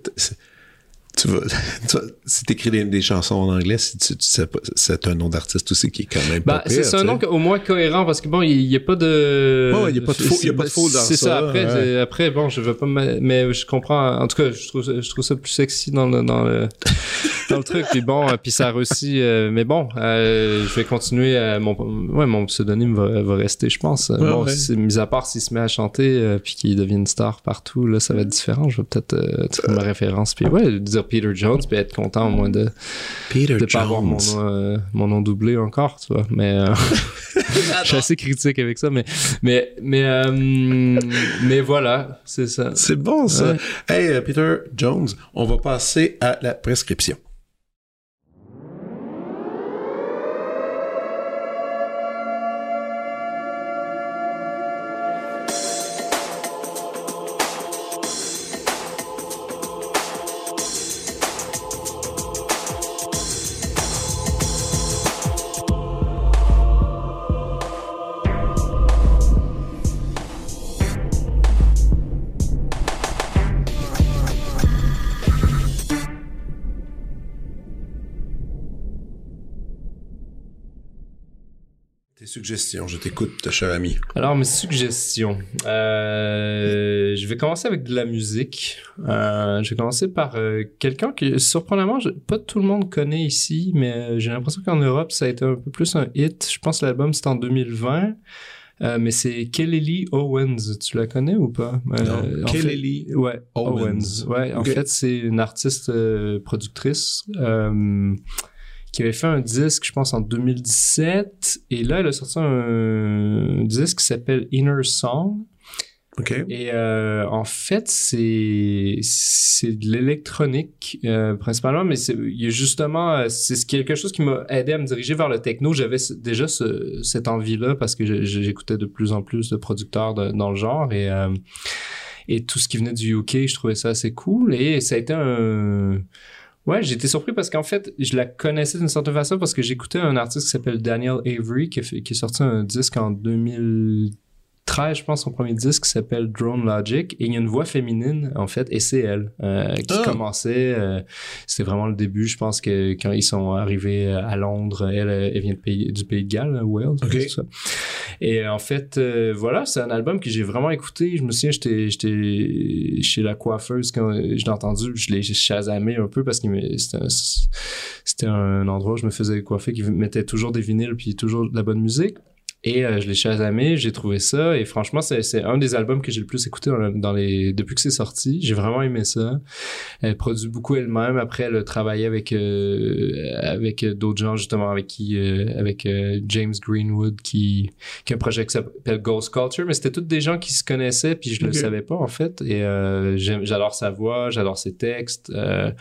tu vas, *laughs* tu vas- si t'écris des, des chansons en anglais, si tu, tu sais c'est un nom d'artiste aussi qui est quand même Bah, pas pire, c'est un tu nom au moins cohérent parce que bon, il n'y a pas de. Ouais, ouais, il y a pas de faux- il y a pas de faux dans C'est ça. ça, Après, ouais. après, bon, je veux pas, mais je comprends. En tout cas, je trouve, ça- je trouve ça plus sexy dans le, dans le, *laughs* dans le truc. Puis bon, euh, puis ça a réussi. euh, mais bon, euh, je vais continuer. euh, mon, ouais, mon pseudonyme va, va rester, je pense. Ouais, bon, mis à part s'il se met à chanter euh, puis qu'il devient une star partout, là, ça va être différent. Je vais peut-être tirer ma référence. Puis ouais, dire Peter Jones, puis être content au moins de Peter de pas avoir mon nom, euh, mon nom doublé encore, tu vois. Mais euh, *laughs* je suis assez critique avec ça, mais mais mais euh, mais voilà, c'est ça. C'est bon, ça. Ouais. Hey, Peter Jones, on va passer à la prescription. Suggestions, je t'écoute, cher ami. Alors mes suggestions, euh, je vais commencer avec de la musique. Euh, je vais commencer par euh, quelqu'un que surprenamment, je- pas tout le monde connaît ici, mais j'ai l'impression qu'en Europe ça a été un peu plus un hit. Je pense que l'album c'est en 2020. Euh, mais c'est Kelly Owens, tu la connais ou pas? Euh, Non. en fait- Kelly Ouais, Owens. Owens. Ouais, en fait, c'est une artiste euh, productrice qui avait fait un disque, je pense, en 2017. Et là, elle a sorti un disque qui s'appelle Inner Song. OK. Et euh, en fait, c'est c'est de l'électronique euh, principalement, mais c'est il y a justement euh, c'est ce- quelque chose qui m'a aidé à me diriger vers le techno. J'avais déjà ce, cette envie-là parce que j'écoutais de plus en plus de producteurs de- dans le genre et euh, et tout ce qui venait du UK, je trouvais ça assez cool et ça a été un Ouais, été surpris parce qu'en fait, je la connaissais d'une certaine façon parce que j'écoutais un artiste qui s'appelle Daniel Avery qui fait- qui a sorti un disque en 2013, je pense, son premier disque qui s'appelle Drone Logic et il y a une voix féminine en fait et c'est elle euh, qui Ah. commençait. euh, C'était vraiment le début, je pense que quand ils sont arrivés à Londres, elle, elle vient de pays, du pays de Galles, Wales, ça. Et en fait, euh, voilà, c'est un album que j'ai vraiment écouté. Je me souviens, j'étais, chez la coiffeuse quand je l'ai entendu. Je l'ai chasamé un peu parce que c'était un, c'était un endroit où je me faisais coiffer qui mettait toujours des vinyles puis toujours de la bonne musique. Et euh, je l'ai chasamé, j'ai trouvé ça. Et franchement, c'est, c'est un des albums que j'ai le plus écouté dans, le- dans les, depuis que c'est sorti. J'ai vraiment aimé ça. Elle produit beaucoup elle-même. Après, elle a travaillé avec, euh, avec d'autres gens, justement, avec qui, euh, avec euh, James Greenwood, qui, qui a un projet qui s'appelle Ghost Culture. Mais c'était tous des gens qui se connaissaient, puis je le savais pas, en fait. Et euh, j'adore sa voix, j'adore ses textes. Euh,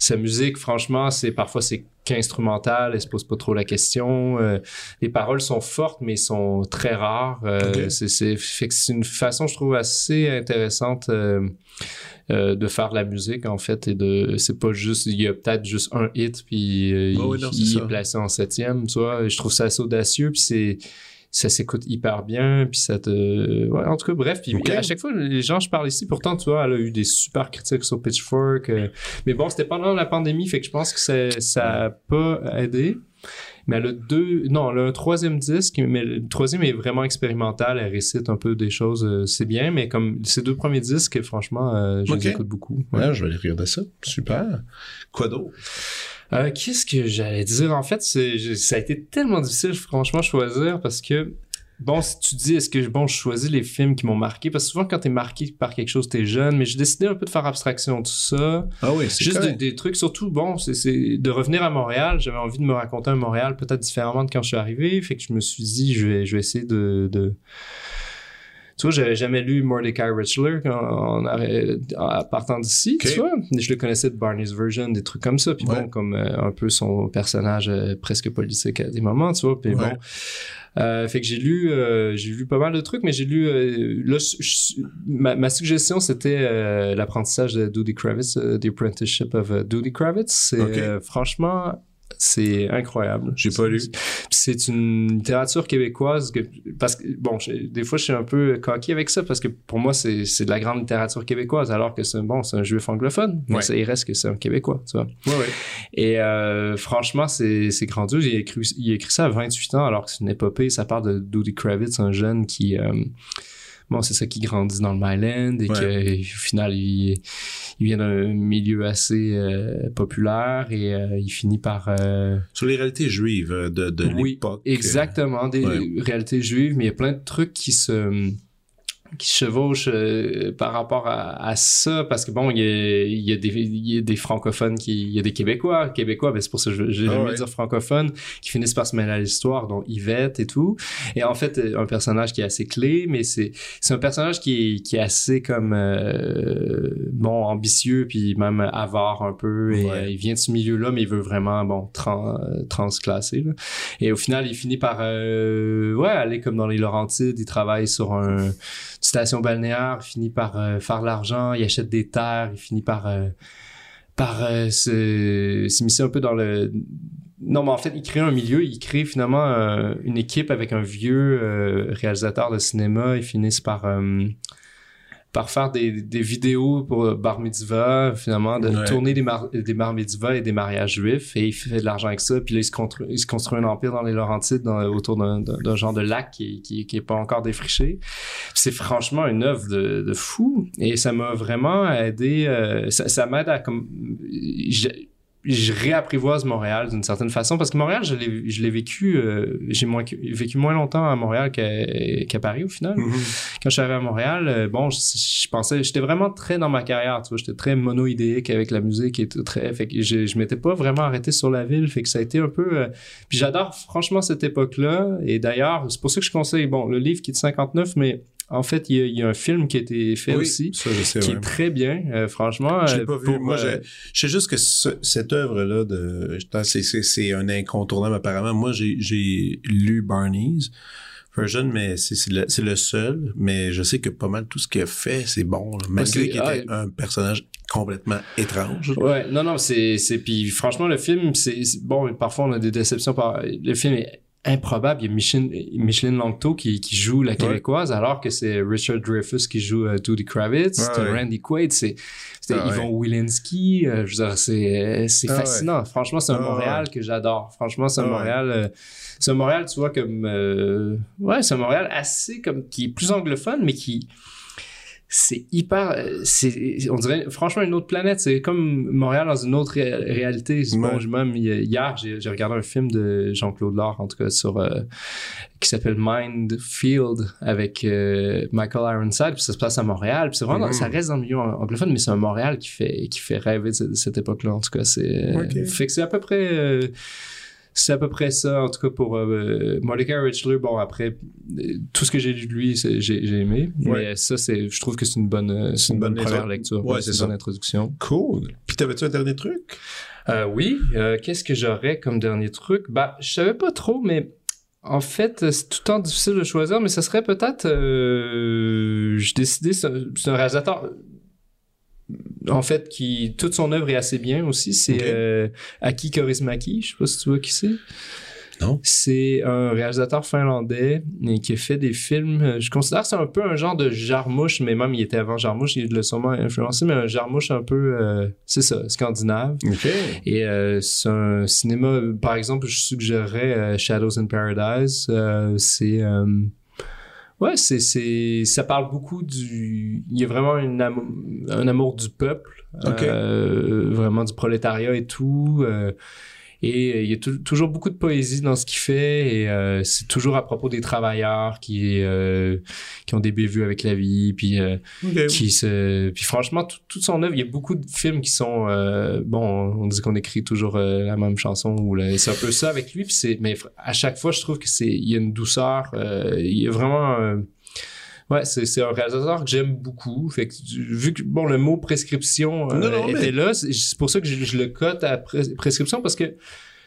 sa musique, franchement, c'est parfois c'est qu'instrumental, elle se pose pas trop la question. Euh, les paroles sont fortes, mais sont très rares. Euh, c'est, c'est, fait que c'est une façon, je trouve, assez intéressante euh, de faire de la musique, en fait, et de, c'est pas juste, il y a peut-être juste un hit, puis Oh il, non, est placé en septième, tu vois. Et je trouve ça assez audacieux, puis c'est, ça s'écoute hyper bien, puis ça te... Ouais, en tout cas, bref, puis à chaque fois, les gens, je parle ici, pourtant, tu vois, elle a eu des super critiques sur Pitchfork, euh, mais bon, c'était pendant la pandémie, fait que je pense que ça, ça a pas aidé. Mais elle a deux, non, elle a un troisième disque, mais le troisième est vraiment expérimental. Elle récite un peu des choses, euh, c'est bien, mais comme ces deux premiers disques, franchement, euh, je Ok. les écoute beaucoup. Ouais. Ouais, je vais aller regarder ça. Super. Quoi d'autre? Euh, Qu'est-ce que j'allais dire? En fait, ça a été tellement difficile, franchement, choisir parce que, bon, si tu dis, est-ce que, bon, je choisis les films qui m'ont marqué? Parce que souvent, quand t'es marqué par quelque chose, t'es jeune, mais j'ai décidé un peu de faire abstraction de tout ça. Ah oui, c'est Juste des, trucs, surtout, bon, c'est- c'est de revenir à Montréal. J'avais envie de me raconter un Montréal peut-être différemment de quand je suis arrivé. Fait que je me suis dit, je vais, je vais essayer de. de... Tu vois, j'avais jamais lu Mordecai Richler en, en, partant d'ici, tu vois. Je le connaissais de Barney's Version, des trucs comme ça. Puis Ouais. bon, comme euh, un peu son personnage euh, presque politique à des moments, tu vois. Puis Ouais. bon. Euh, fait que j'ai lu, euh, j'ai lu pas mal de trucs, mais j'ai lu. euh, là, je- ma, ma suggestion c'était euh, l'apprentissage de Doody Kravitz, euh, The Apprenticeship of uh, Doody Kravitz. C'est Ok. euh, franchement, c'est incroyable. J'ai pas lu. C'est une littérature québécoise que parce que bon, des fois je suis un peu coquille avec ça parce que pour moi c'est de la grande littérature québécoise alors que c'est bon, c'est un juif anglophone, mais Ouais. ça, il reste que c'est un québécois, tu vois. Ouais, ouais. Et euh, franchement, c'est c'est grandiose. Il a, écrit, il a écrit ça à 28 ans, alors que c'est une épopée. Ça part de Doody Kravitz, un jeune qui... euh, bon, c'est ça qui grandit dans le Myland et Ouais. qu'au final, il, il vient d'un milieu assez euh, populaire et euh, il finit par... euh, Sur les réalités juives euh, de, de Oui, l'époque. Exactement, des Ouais. réalités juives, mais il y a plein de trucs qui se qui se chevauchent euh, par rapport à, à ça parce que bon il y a, il y a des il y a des francophones qui il y a des québécois québécois ben c'est pour ça que je- j'ai Ah jamais ouais. dire francophones qui finissent par se mêler à l'histoire dont Yvette et tout et en fait euh, un personnage qui est assez clé mais c'est c'est un personnage qui est qui est assez comme euh, bon ambitieux puis même avare un peu et Ouais. euh, il vient de ce milieu là mais il veut vraiment bon tran, euh, transclasser là. Et au final, il finit par euh, ouais, aller comme dans les Laurentides. Il travaille sur un, station balnéaire. Il finit par euh, faire l'argent. Il achète des terres. Il finit par euh, par euh, s'immiscer un peu dans le non, mais en fait, il crée un milieu, il crée finalement euh, une équipe avec un vieux réalisateur de cinéma. Ils finissent par par faire des, des vidéos pour bar mitzvah, finalement, de Ouais. tourner des, mar des bar mitzvahs et des mariages juifs, et il fait de l'argent avec ça, puis là, il se, construit, il se construit un empire dans les Laurentides, dans, autour d'un genre de lac qui, qui, qui est pas encore défriché. C'est franchement une œuvre de, de fou, et ça m'a vraiment aidé, euh, ça, ça m'aide à comme... je- réapprivoise Montréal d'une certaine façon parce que Montréal je l'ai je l'ai vécu euh, j'ai moins vécu moins longtemps à Montréal qu'à qu'à Paris au final Mhm. quand je suis arrivé à Montréal, euh, bon, je, je pensais, j'étais vraiment très dans ma carrière, tu vois, j'étais très monoïdéique avec la musique et tout, très, fait que je, je m'étais pas vraiment arrêté sur la ville, fait que ça a été un peu, euh, puis j'adore franchement cette époque-là, et d'ailleurs, c'est pour ça que je conseille, bon, le livre qui est de 59, mais en fait, il y y a un film qui a été fait Oui, aussi, ça, je sais, qui ouais. est très bien, euh, franchement. Je l'ai euh, pas vu. Moi, euh, j'ai- je sais juste que ce- cette œuvre-là, de, c'est, un incontournable apparemment. Moi, j'ai, lu Barney's Version, mais c'est, le, le seul. Mais je sais que pas mal tout ce qu'il a fait, c'est bon. là. Malgré qu'il était ah, un personnage complètement étrange. Ouais, non, non, c'est, c'est, puis franchement, le film, c'est, c'est- bon, parfois on a des déceptions par, le film est improbable. Il y a Micheline, Micheline Langto qui, qui joue la québécoise, alors que c'est Richard Dreyfuss qui joue euh, Doody Kravitz, Ouais. Randy Quaid, c'est, Ah, Yvon Wilinski, euh, je veux dire, c'est, c'est Ah, fascinant. Franchement, c'est un Ah, Montréal que j'adore. Franchement, c'est un Ah. Montréal, euh, c'est un Montréal, tu vois, comme, euh, ouais, c'est un Montréal assez comme, qui est plus anglophone, mais qui, c'est hyper euh, c'est on dirait franchement une autre planète c'est comme Montréal dans une autre ré- réalité bon Ouais. je- même hi- hier j'ai j'ai regardé un film de Jean-Claude Laure en tout cas sur euh, qui s'appelle Mind Field avec euh, Michael Ironside puis ça se passe à Montréal puis c'est vraiment Mhm. ça reste dans le milieu ang- anglophone mais c'est un Montréal qui fait qui fait rêver de cette, cette époque-là en tout cas c'est Ok. fait que c'est à peu près euh, c'est à peu près ça, en tout cas pour euh, Mordecai Richler. Bon, après, tout ce que j'ai lu de lui, j'ai aimé. Ouais. Mais ça, je trouve que c'est une bonne, euh, c'est une bonne, bonne première lecture. Ouais, c'est une bonne introduction. Cool. Puis t'avais-tu un dernier truc? Euh, oui. Euh, qu'est-ce que j'aurais comme dernier truc? Bah, je savais pas trop, mais en fait, c'est tout le temps difficile de choisir, mais ce serait peut-être... Euh, j'ai décidé, c'est un, réalisateur en fait, qui toute son œuvre est assez bien aussi. C'est Aki Kaurismäki. Je sais pas si tu vois qui c'est. C'est un réalisateur finlandais qui a fait des films. Euh, je considère que c'est un peu un genre de jarmouche, mais même il était avant jarmouche, il l'a sûrement influencé, mais un jarmouche un peu, euh, c'est ça, scandinave. Et euh, c'est un cinéma, par exemple, je suggérerais Shadows in Paradise. c'est Ouais, c'est, c'est, ça parle beaucoup du, il y a vraiment un amour du peuple, vraiment du prolétariat et tout. Et euh, il y a toujours beaucoup de poésie dans ce qu'il fait et euh, c'est toujours à propos des travailleurs qui euh, qui ont des bévues avec la vie puis qui se puis franchement toute son œuvre il y a beaucoup de films qui sont bon on dit qu'on écrit toujours la même chanson ou c'est un peu ça avec lui puis c'est mais à chaque fois je trouve que c'est il y a une douceur il y a vraiment Ouais, c'est un réalisateur que j'aime beaucoup. Fait que, vu que bon le mot prescription euh, était là, c'est pour ça que je, le cote à prescription parce que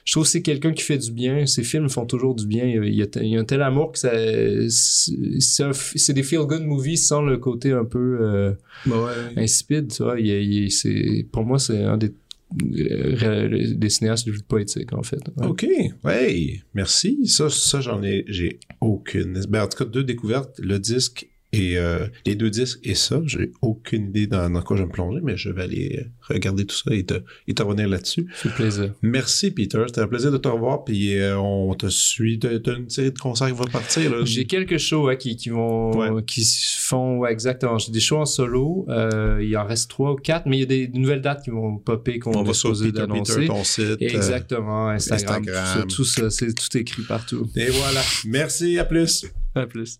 je trouve que c'est quelqu'un qui fait du bien. Ses films font toujours du bien. Il y a, il y a un tel amour que ça, c'est des feel good movies sans le côté un peu euh, ouais. insipide. Tu vois. Il, c'est pour moi c'est un des euh, des cinéastes de poétique en fait. OK. Ouais, merci. Ça, ça j'en ai j'ai aucune. Ben, en tout cas, deux découvertes, le disque et euh, les deux disques et ça, j'ai aucune idée dans, quoi je vais me plonger, mais je vais aller regarder tout ça et te, et te revenir là-dessus. C'est plaisir. Merci, Peter. C'était un plaisir de te revoir. Puis euh, on te suit. T'as une série de concerts qui vont partir. J'ai quelques shows qui, qui vont qui se font ouais, exactement. J'ai des shows en solo. Euh, il en reste trois ou quatre, mais il y a des, nouvelles dates qui vont popper qu'on va supposer d'annoncer. ton site. Exactement. Instagram. Tout, ça, c'est tout écrit partout. Et voilà. Merci. À plus. À plus.